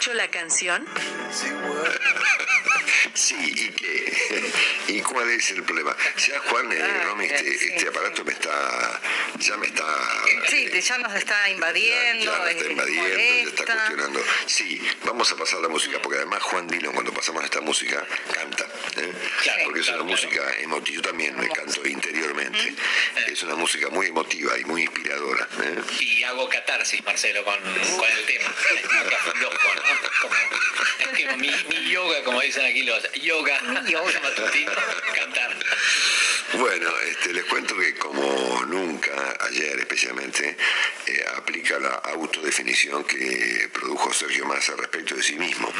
mucho la canción? Sí, ¿y qué? ¿Y cuál es el problema? Ya Juan, eh, Ah, Romy, este, sí. este aparato me está, ya me está... Sí, eh, ya nos está invadiendo, Ya me está es invadiendo, ya está cuestionando. Sí, vamos a pasar la música, porque además Juan Dillon cuando pasamos esta música canta. ¿eh? Claro, porque es claro, una claro. música emotiva, yo también me canto interiormente. Es una música muy emotiva y muy inspiradora. ¿eh? Y hago catarsis, Marcelo, con, con el tema. Es que mi, mi yoga, como dicen aquí los yoga, yoga. matutino, cantar. Bueno, este, les cuento que como nunca, ayer especialmente, eh, aplica la autodefinición que produjo Sergio Massa respecto de sí mismo,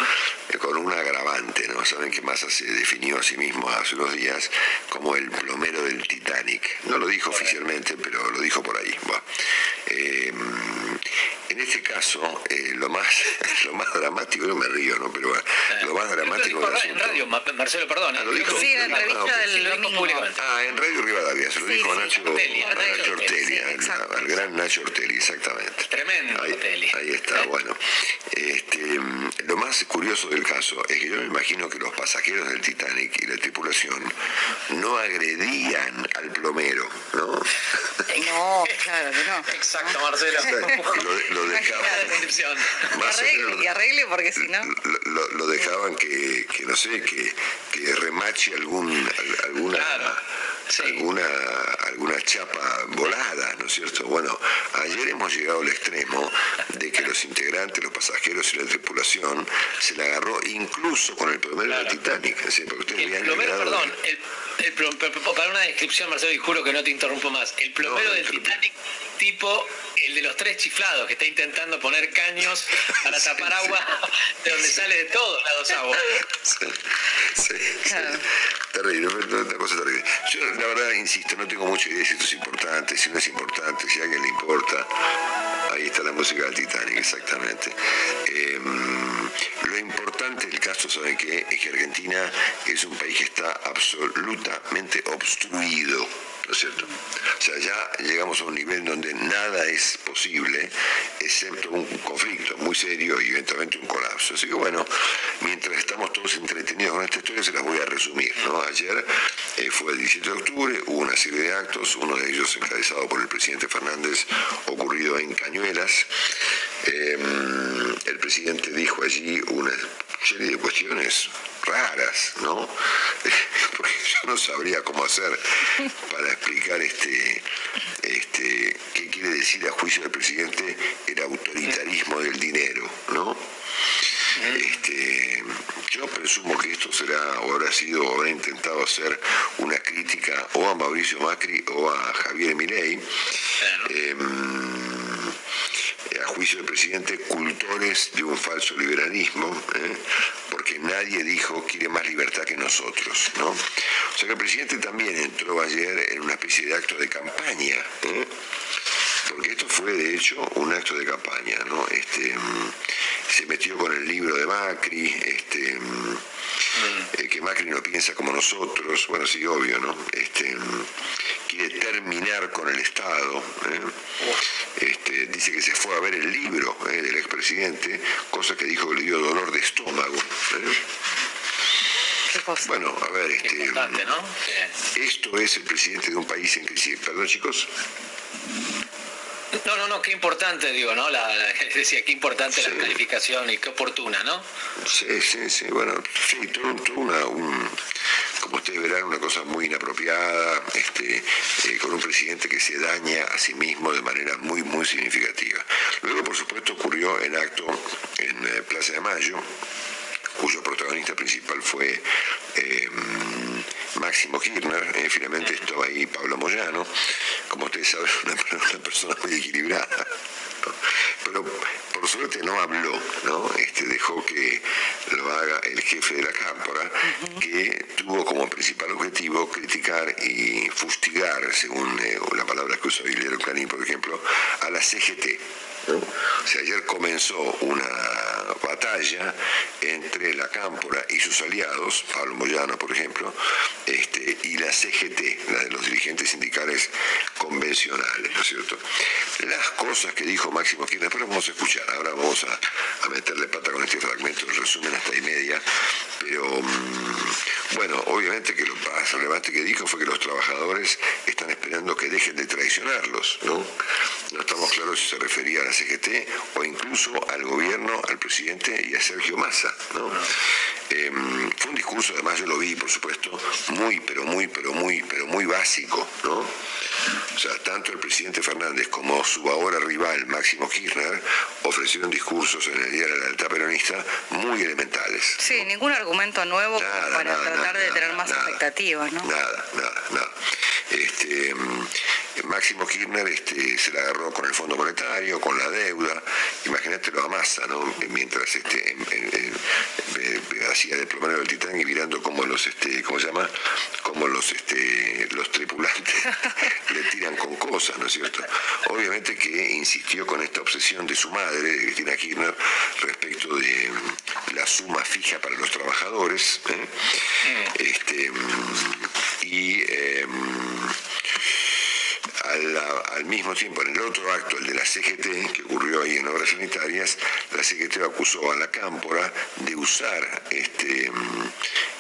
eh, con un agravante, ¿no? Saben que Massa se definió a sí mismo hace unos días como el plomero del Titanic. No lo dijo oficialmente, pero lo dijo por ahí. Bueno, eh, en este caso, eh, lo más lo más dramático, no me río, ¿no? Pero bueno, lo más que lo dramático dijo del en radio, Ma- Marcelo, perdón. ¿eh? Ah, lo dijo. Sí, en la Ah, entrevista ok. del Sí, lo dijo domingo. públicamente. Ah, en Radio Rivadavia, se lo Sí, dijo a sí, Nacho, Ortelli, a Ortelli, Nacho Ortelli, sí, al, gran Nacho Ortelli, exactamente. Tremendo Ahí, Ortelli. ahí está, bueno. Este, lo más curioso del caso es que yo me imagino que los pasajeros del Titanic y la tripulación no agredían al plomero, ¿no? No, claro que no. Exacto, Marcelo. lo, lo dejaban, más arregle, menos- y arregle porque si no... lo, lo- dejaban que, que no sé, que, que remache algún, al- alguna, Claro, sí. alguna, alguna chapa volada, ¿no es cierto? Bueno, ayer hemos llegado al extremo de que los integrantes, los pasajeros y la tripulación se la agarró incluso con el del Claro. Titanic. Es decir, porque ustedes El de- perdón, el, el para una descripción, Marcelo, y juro que no te interrumpo más. El plomero No, del. Titanic, tipo el de los tres chiflados, que está intentando poner caños para Sí, tapar sí. agua de donde sale de todos lados agua. Sí, sí, sí. Claro. Terrible, una cosa terrible. Yo la verdad insisto, no tengo mucha idea si esto es importante, si no es importante, si a alguien le importa. Ahí está la música del Titanic, exactamente. Eh, lo importante del caso, ¿saben qué? Es que Argentina es un país que está absolutamente obstruido. ¿No es cierto? O sea, ya llegamos a un nivel donde nada es posible, excepto un conflicto muy serio y eventualmente un colapso. Así que bueno, mientras estamos todos entretenidos con esta historia, se las voy a resumir. ¿no? Ayer eh, fue el 17 de octubre, hubo una serie de actos, uno de ellos encabezado por el presidente Fernández, ocurrido en Cañuelas. Eh, el presidente dijo allí una serie de cuestiones raras, ¿no? Porque yo no sabría cómo hacer para explicar este, este, qué quiere decir a juicio del presidente el autoritarismo del dinero, ¿no? Este, yo presumo que esto será o habrá sido o habrá intentado hacer una crítica o a Mauricio Macri o a Javier Milei. Em, a juicio del presidente, cultores de un falso liberalismo, ¿eh? porque nadie dijo quiere más libertad que nosotros, ¿no? O sea que el presidente también entró ayer en una especie de acto de campaña, ¿eh? Porque esto fue de hecho un acto de campaña, ¿no? Este, mm, se metió con el libro de Macri, este, mm, eh, que Macri no piensa como nosotros, bueno, sí, obvio, ¿no? Este, mm, quiere terminar con el Estado, ¿eh? este, dice que se fue a ver el libro ¿eh? del expresidente, cosa que dijo que le dio dolor de estómago. ¿eh? Bueno, a ver, este, esto es el presidente de un país en crisis. Perdón, chicos. No, no, no, qué importante, digo, ¿no? La, la- decía, qué importante la calificación y qué oportuna, ¿no? Sí, sí, sí, bueno, sí, todo, todo una, un- como ustedes verán, una cosa muy inapropiada, este, eh, con un presidente que se daña a sí mismo de manera muy, muy significativa. Luego, por supuesto, ocurrió en acto en eh, Plaza de Mayo, cuyo protagonista principal fue eh, Máximo Kirchner, eh, finalmente estaba ahí Pablo Moyano, como ustedes saben, una, una persona muy equilibrada, ¿no? pero por suerte no habló, ¿no? Este, dejó que lo haga el jefe de la Cámpora, que tuvo como principal objetivo criticar y fustigar, según eh, la palabra que usó Guillermo Clarín, por ejemplo, a la CGT. O sea, ayer comenzó una batalla entre la Cámpora y sus aliados, Pablo Moyano, por ejemplo, este, y la CGT, la de los dirigentes sindicales convencionales, ¿no es cierto? Las cosas que dijo Máximo Kirchner, pero vamos a escuchar, ahora vamos a, a meterle pata con este fragmento, el resumen hasta y media, pero mm, bueno, obviamente que lo más relevante que dijo fue que los trabajadores están esperando que dejen de traicionarlos, ¿no? No estamos claros si se refería a la CGT o incluso al gobierno, al presidente y a Sergio Massa, ¿no? Em, fue un discurso, además yo lo vi, por supuesto, muy, pero muy, pero muy, pero muy básico, ¿no? O sea, tanto el presidente Fernández como su ahora rival Máximo Kirchner ofrecieron discursos en el día de la lealtad peronista muy elementales. Sí, ningún argumento nuevo Nada, para nada, tratar nada, de tener más expectativas, ¿no? Nada, nada, nada. Este, mm, Máximo Kirchner este, se la agarró con el Fondo Monetario, con la deuda. Imagínatelo a Massa, ¿no? Mientras este, en- en- en- hacía de plomero del Titán y mirando cómo los, este, ¿cómo se llama? Cómo los, este, los tripulantes le tiran con cosas, ¿no es cierto? Obviamente que insistió con esta obsesión de su madre, de Cristina Kirchner, respecto de la suma fija para los trabajadores. ¿eh? Este, y em, al, mismo tiempo, en el otro acto, el de la CGT, que ocurrió ahí en obras sanitarias, la CGT acusó a la Cámpora de usar este mm,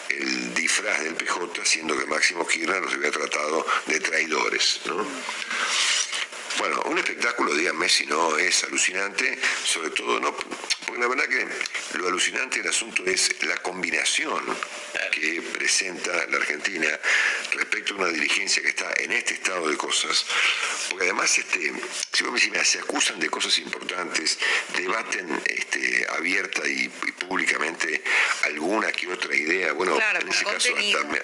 el disfraz del PJ, siendo que Máximo Kirchner los había tratado de traidores. ¿no? Bueno, un espectáculo, díganme si no es alucinante, sobre todo no, porque la verdad que lo alucinante del asunto es la combinación que presenta la Argentina respecto a una dirigencia que está en este estado de cosas, porque además, este, si vos me decís, se acusan de cosas importantes, debaten este, abierta y, y públicamente alguna que otra idea, bueno, Claro, en ese caso hasta, me-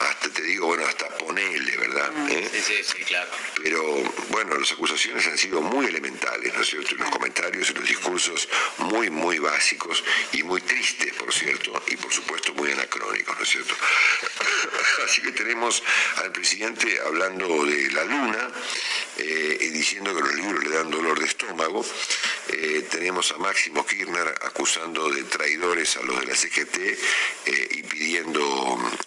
hasta te digo, bueno, hasta ponele, ¿verdad? ¿Eh? Sí, sí, sí, claro. Pero bueno, las acusaciones han sido muy elementales, ¿no es cierto? Y los comentarios y los discursos muy, muy básicos y muy tristes, por cierto, y por supuesto muy anacrónicos, ¿no es cierto? Así que tenemos al presidente hablando de la luna eh, y diciendo que los libros le dan dolor de estómago. Eh, tenemos a Máximo Kirchner acusando de traidores a los de la CGT eh, y pidiendo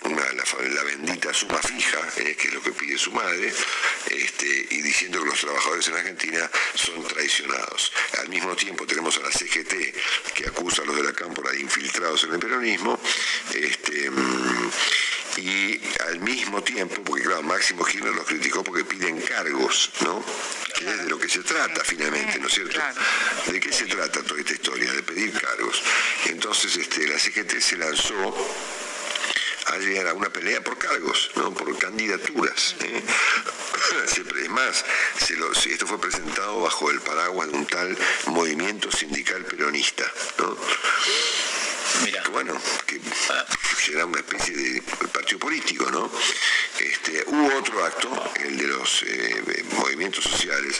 una, la, bendita suma fija, que es lo que pide su madre, este, y diciendo que los trabajadores en Argentina son traicionados. Al mismo tiempo tenemos a la CGT que acusa a los de la Cámpora de infiltrados en el peronismo. Este, mm, y al mismo tiempo, porque claro, Máximo Kirchner los criticó porque piden cargos, ¿no? Que es de lo que se trata finalmente, ¿no es cierto? ¿De qué se trata toda esta historia? De pedir cargos. Entonces este, la CGT se lanzó a llegar a una pelea por cargos, ¿no? por candidaturas. ¿eh? Es más, se- esto fue presentado bajo el paraguas de un tal movimiento sindical peronista, ¿no? Mira. Que bueno, que será una especie de partido político, ¿no? Este, hubo otro acto, el de los eh, movimientos sociales,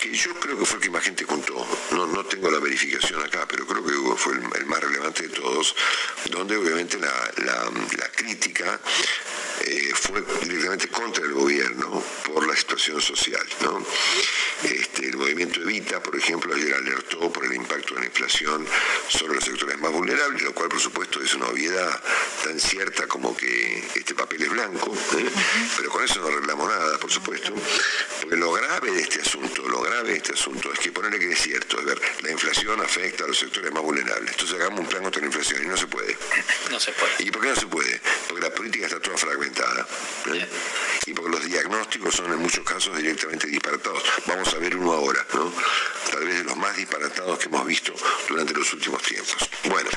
que yo creo que fue el que más gente juntó. No, no tengo la verificación acá, pero creo que fue el, el más relevante de todos, donde obviamente la, la- la crítica eh, fue directamente contra el gobierno por la situación social, ¿no? Este, el movimiento Evita, por ejemplo, ayer alertó por el impacto de la inflación sobre los sectores más vulnerables, lo cual por supuesto es una obviedad tan cierta como que este papel es blanco, ¿eh? pero con eso no arreglamos nada, por supuesto, porque lo grave de este asunto, lo grave de este asunto es que ponerle que es cierto, es ver, la inflación afecta a los sectores más vulnerables, entonces hagamos un plan contra la inflación y no se puede. No se puede. ¿Y por qué no se puede? Porque la política está toda fragmentada. ¿Eh? Y porque los diagnósticos son en muchos casos directamente disparatados. Vamos a ver uno ahora, ¿no? Tal vez de los más disparatados que hemos visto durante los últimos tiempos. Bueno,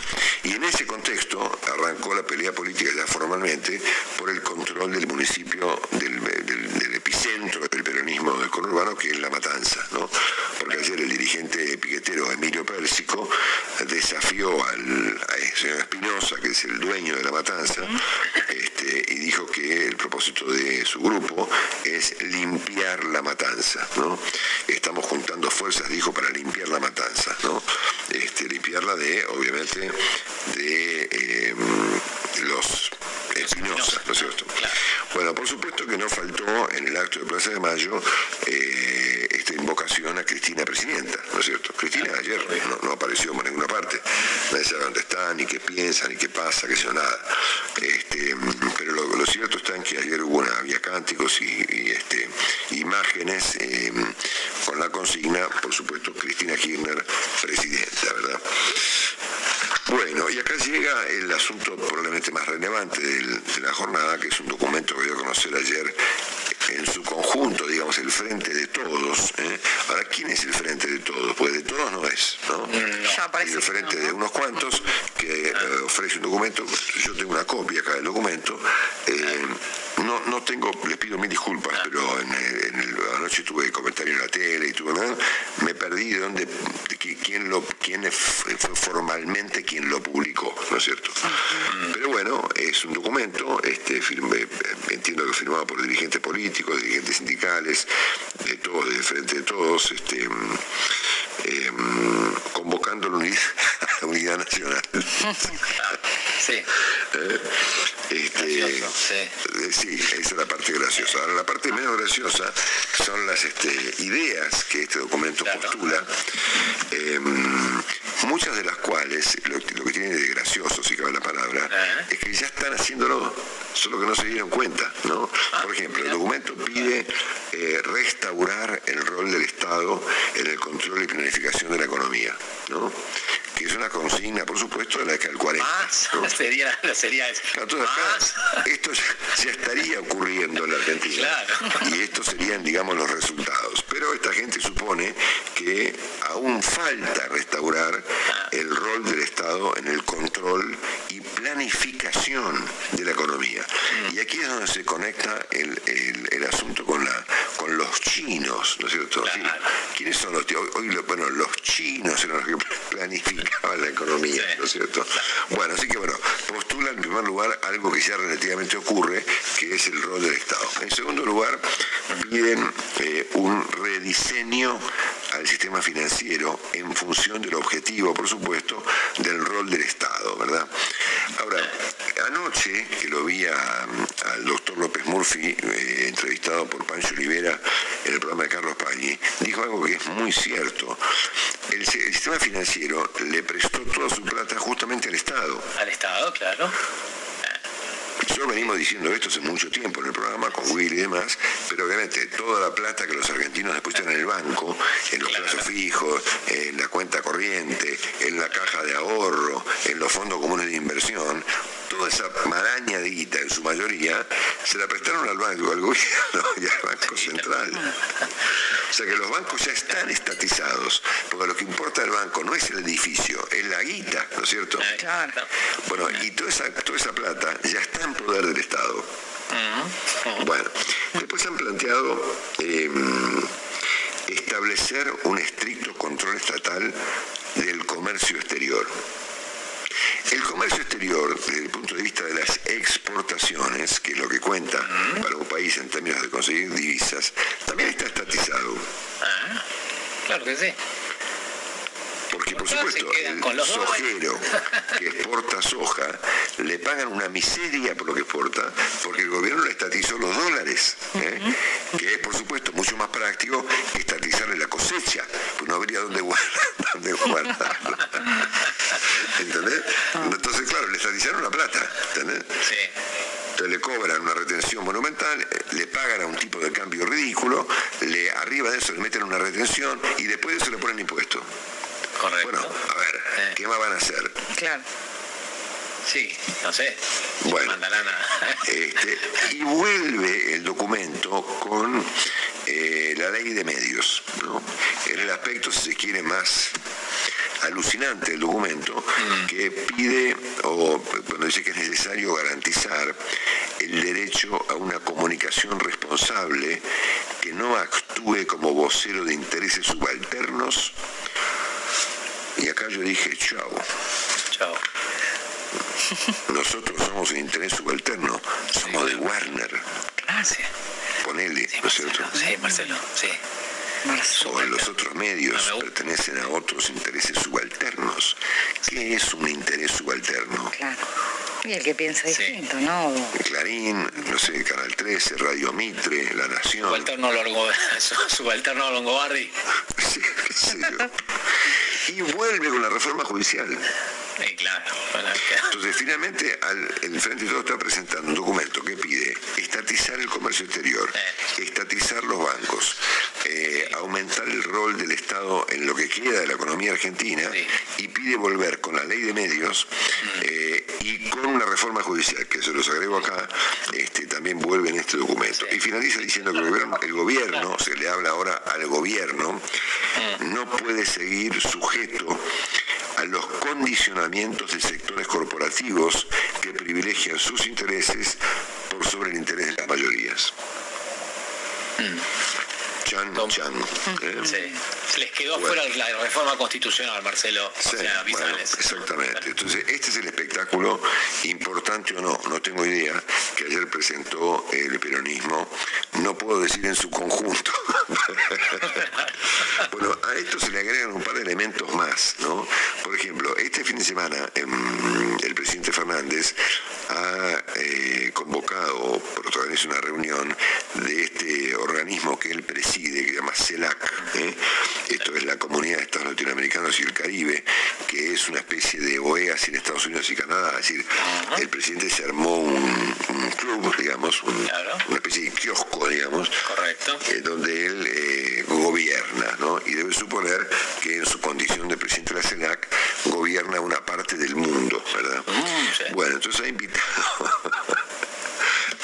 y en ese contexto arrancó la pelea política ya formalmente por el control del municipio, del, del- del epicentro del peronismo del conurbano, que es La Matanza, ¿no? Porque ayer el dirigente piquetero Emilio Pérsico desafió al señor Espinosa, que es el dueño de La Matanza, este, y dijo que el propósito de su grupo es limpiar la matanza, ¿no? Estamos juntando fuerzas, dijo, para limpiar la matanza, ¿no? Este, limpiarla de, obviamente, de eh, los Espinosa, ¿no es cierto? Bueno, por supuesto que no faltó en el acto de Plaza de Mayo eh, esta invocación a Cristina Presidenta, ¿no es cierto? Cristina ayer no, no apareció por ninguna parte, nadie sabe dónde está, ni qué piensa, ni qué pasa, qué sé yo, nada. Este, pero lo, lo cierto está en que ayer hubo una, había cánticos y, y, este, imágenes eh, con la consigna, por supuesto, Cristina Kirchner, presidenta, ¿verdad? Bueno, y acá llega el asunto probablemente más relevante del- de la jornada, que es un documento que dio a conocer ayer en su conjunto, digamos, el frente de todos. ¿eh? Ahora, ¿quién es el frente de todos? Pues de todos no es, ¿no? Parece Y el frente de ¿no? unos cuantos que eh, ofrece un documento, yo tengo una copia acá del documento, eh, no, no tengo, les pido mil disculpas, pero en el- en el- anoche tuve comentario en la tele y tuve, me perdí de dónde, de qui- quién, lo, quién fue formalmente quien lo publicó, ¿no es cierto? Pero bueno, es un documento, este, firme- entiendo que firmado por dirigentes políticos, dirigentes sindicales, de todos, de frente de todos, este, eh, mm, convocando la unidad, la unidad nacional. Sí. Eh, este, Gracioso, sí. eh, sí, esa es la parte graciosa. Ahora, la parte menos graciosa son las este, ideas que este documento Claro. postula, eh, muchas de las cuales, lo, lo que tiene de gracioso, si cabe la palabra, Ah. es que ya están haciéndolo, solo que no se dieron cuenta. ¿no? Ah, Por ejemplo, el documento pide eh, restaurar el rol del Estado en el control y planificación de la economía, ¿no? que es una consigna, por supuesto, de la década del 40. Más ¿no? sería, sería eso. Entonces acá, esto ya, ya estaría ocurriendo en la Argentina. Claro. Y estos serían, digamos, los resultados. Pero esta gente supone que aún falta restaurar el rol del Estado en el control y planificación de la economía. Y aquí es donde se conecta el, el- el asunto con, la, con los chinos, ¿no es cierto? Sí. ¿Quiénes son los? Hoy, bueno, los chinos eran los que planificaban la economía. ¿no es cierto? Bueno, así que bueno, postula en primer lugar algo que ya relativamente ocurre, que es el rol del Estado. En segundo lugar, piden eh, un rediseño al sistema financiero en función del objetivo, por supuesto, del rol del Estado, ¿verdad? Ahora, anoche que lo vi al doctor López Murphy, eh, entrevistado por Pancho Olivera en el programa de Carlos Pagni, dijo algo que es muy cierto. El sistema financiero le prestó toda su plata justamente al Estado. Al Estado, claro. Yo venimos diciendo esto hace mucho tiempo en el programa con Will y demás, pero obviamente toda la plata que los argentinos depositan en el banco, en los plazos fijos, en la cuenta corriente, en la caja de ahorro, en los fondos comunes de inversión, toda esa maraña de guita en su mayoría se la prestaron al banco, al gobierno y al Banco Central. O sea que los bancos ya están estatizados, porque lo que importa del banco no es el edificio, es la guita, ¿no es cierto? Claro. Bueno, y toda esa, toda esa plata ya está en poder del Estado. Bueno, después han planteado eh, establecer un estricto control estatal del comercio exterior. El comercio exterior, desde el punto de vista de las exportaciones, que es lo que cuenta para un país en términos de conseguir divisas, también está estatizado. Ah, claro que sí. Porque, por supuesto, el sojero que exporta soja le pagan una miseria por lo que exporta, porque el gobierno le estatizó los dólares, ¿eh? que es, por supuesto, mucho más práctico que estatizarle la cosecha, pues no habría dónde guardar, dónde guardarlo. ¿Entendés? Entonces, claro, le estatizaron la plata, ¿entendés? Sí. Entonces le cobran una retención monumental, le pagan a un tipo de cambio ridículo, le arriba de eso le meten una retención y después de eso le ponen impuesto. Correcto. Bueno, a ver, Eh. ¿qué más van a hacer? Claro. Sí, no sé. Bueno. Este, y vuelve el documento con eh, la ley de medios. ¿no? En el aspecto, si se quiere, más alucinante del documento, que pide, o cuando dice que es necesario garantizar el derecho a una comunicación responsable que no actúe como vocero de intereses subalternos. Y acá yo dije, chao. Chao. Nosotros somos un interés subalterno, somos de Warner, Ah, sí. ponele, ¿no es cierto? Sí, Marcelo, sí. O los otros medios No me gusta. pertenecen a otros intereses subalternos. ¿Qué es un interés subalterno? Claro. Y el que piensa Sí. distinto, ¿no? Clarín, no sé, Canal 13, Radio Mitre, La Nación. Subalterno Longo... Subalterno Longobardi. Sí, qué sé yo. Y vuelve con la reforma judicial. Sí, claro. Entonces, finalmente, al- el Frente de Todos está presentando un documento que pide estatizar el comercio exterior, estatizar los bancos, eh, aumentar el rol del Estado en lo que queda de la economía argentina Sí. y pide volver con la ley de medios eh, y con una reforma judicial, que se los agrego acá, este, también vuelve en este documento. Y finaliza diciendo que el gobierno, el gobierno, se le habla ahora al gobierno, no puede seguir sujeto a los condicionamientos de sectores corporativos que privilegian sus intereses por sobre el interés de las mayorías. Chan, chan. ¿eh? Sí. Se les quedó Bueno. fuera la reforma constitucional, Marcelo. O Sí, sea, bueno, avisales. exactamente. Entonces, este es el espectáculo, importante o no, no tengo idea, que ayer presentó el peronismo, no puedo decir en su conjunto. bueno, a esto se le agregan un par de elementos más, ¿no? Por ejemplo, este fin de semana em, el presidente Fernández ha eh, convocado, protagoniza una reunión de este organismo que él preside, que se llama CELAC, ¿eh? esto es la Comunidad de Estados Latinoamericanos y el Caribe, que es una especie de OEA sin Estados Unidos y Canadá, es decir, el presidente se armó un, un club, digamos, un- Claro. una especie de kiosco, digamos, Correcto. eh, donde él eh, gobierna, ¿no? Y debe suponer que en su condición de presidente de la CELAC gobierna una parte del mundo, ¿verdad? Mm, sí. Bueno, entonces ha invitado,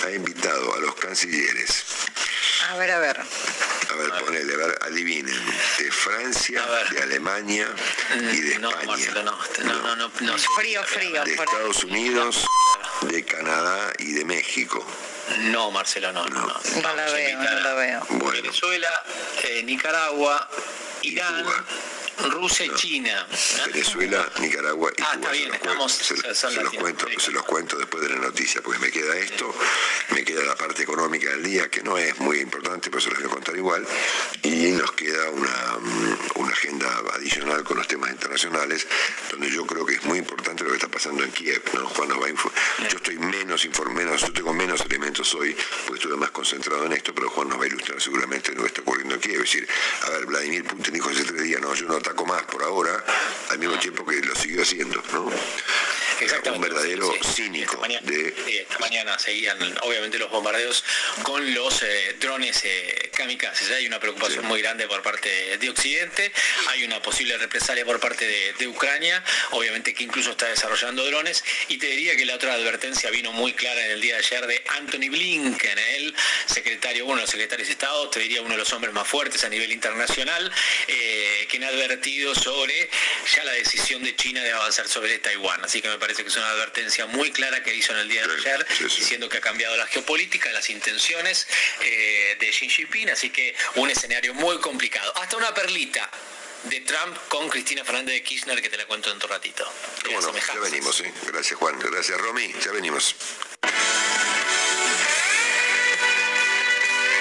ha invitado a los cancilleres, A ver, a ver. a ver, ponele, a ver, adivinen, de Francia, A ver. de Alemania y de No, España. Marcelo, no. No, no, no. no, Frío, frío. de Estados Unidos, de Canadá y de México. No, Marcelo, no, no. no. No la veo, no la veo. Bueno, Venezuela, eh, Nicaragua, Irán, Cuba. Rusia y China. Venezuela, Nicaragua y Ah, Cuba. está bien, se los, estamos- cuento, se- son se los cuento, se los cuento después de la noticia, porque me queda esto, me queda la parte económica del día, que no es muy importante, pero se los voy a contar igual, y nos queda una, mm, una agenda adicional con los temas internacionales, donde yo creo que es muy importante lo que está pasando en Kiev. ¿no? Juan nos va a yo estoy menos informado, yo tengo menos elementos hoy, porque estuve más concentrado en esto, pero Juan nos va a ilustrar seguramente lo que está ocurriendo en Kiev. Es decir, a ver, Vladimir Putin dijo hace tres días, no, yo no ataco más por ahora, al mismo tiempo que lo siguió haciendo, ¿no? Un verdadero sí, cínico Esta mañana, de esta mañana seguían obviamente los bombardeos con los eh, drones eh, kamikazes. Hay una preocupación Sí. muy grande por parte de Occidente, hay una posible represalia por parte de, de Ucrania, obviamente que incluso está desarrollando drones. Y te diría que la otra advertencia vino muy clara en el día de ayer de Anthony Blinken, el secretario, uno de los secretarios de Estado, te diría uno de los hombres más fuertes a nivel internacional, eh, quien ha advertido sobre ya la decisión de China de avanzar sobre Taiwán. Así que me parece que es una advertencia muy clara que hizo en el día de ayer, sí, sí. diciendo que ha cambiado la geopolítica, las intenciones eh, de Xi Jinping, así que un escenario muy complicado. Hasta una perlita. de Trump con Cristina Fernández de Kirchner que te la cuento en un ratito. Cómo no, ya venimos, ¿eh? Gracias Juan, gracias Romy, ya venimos.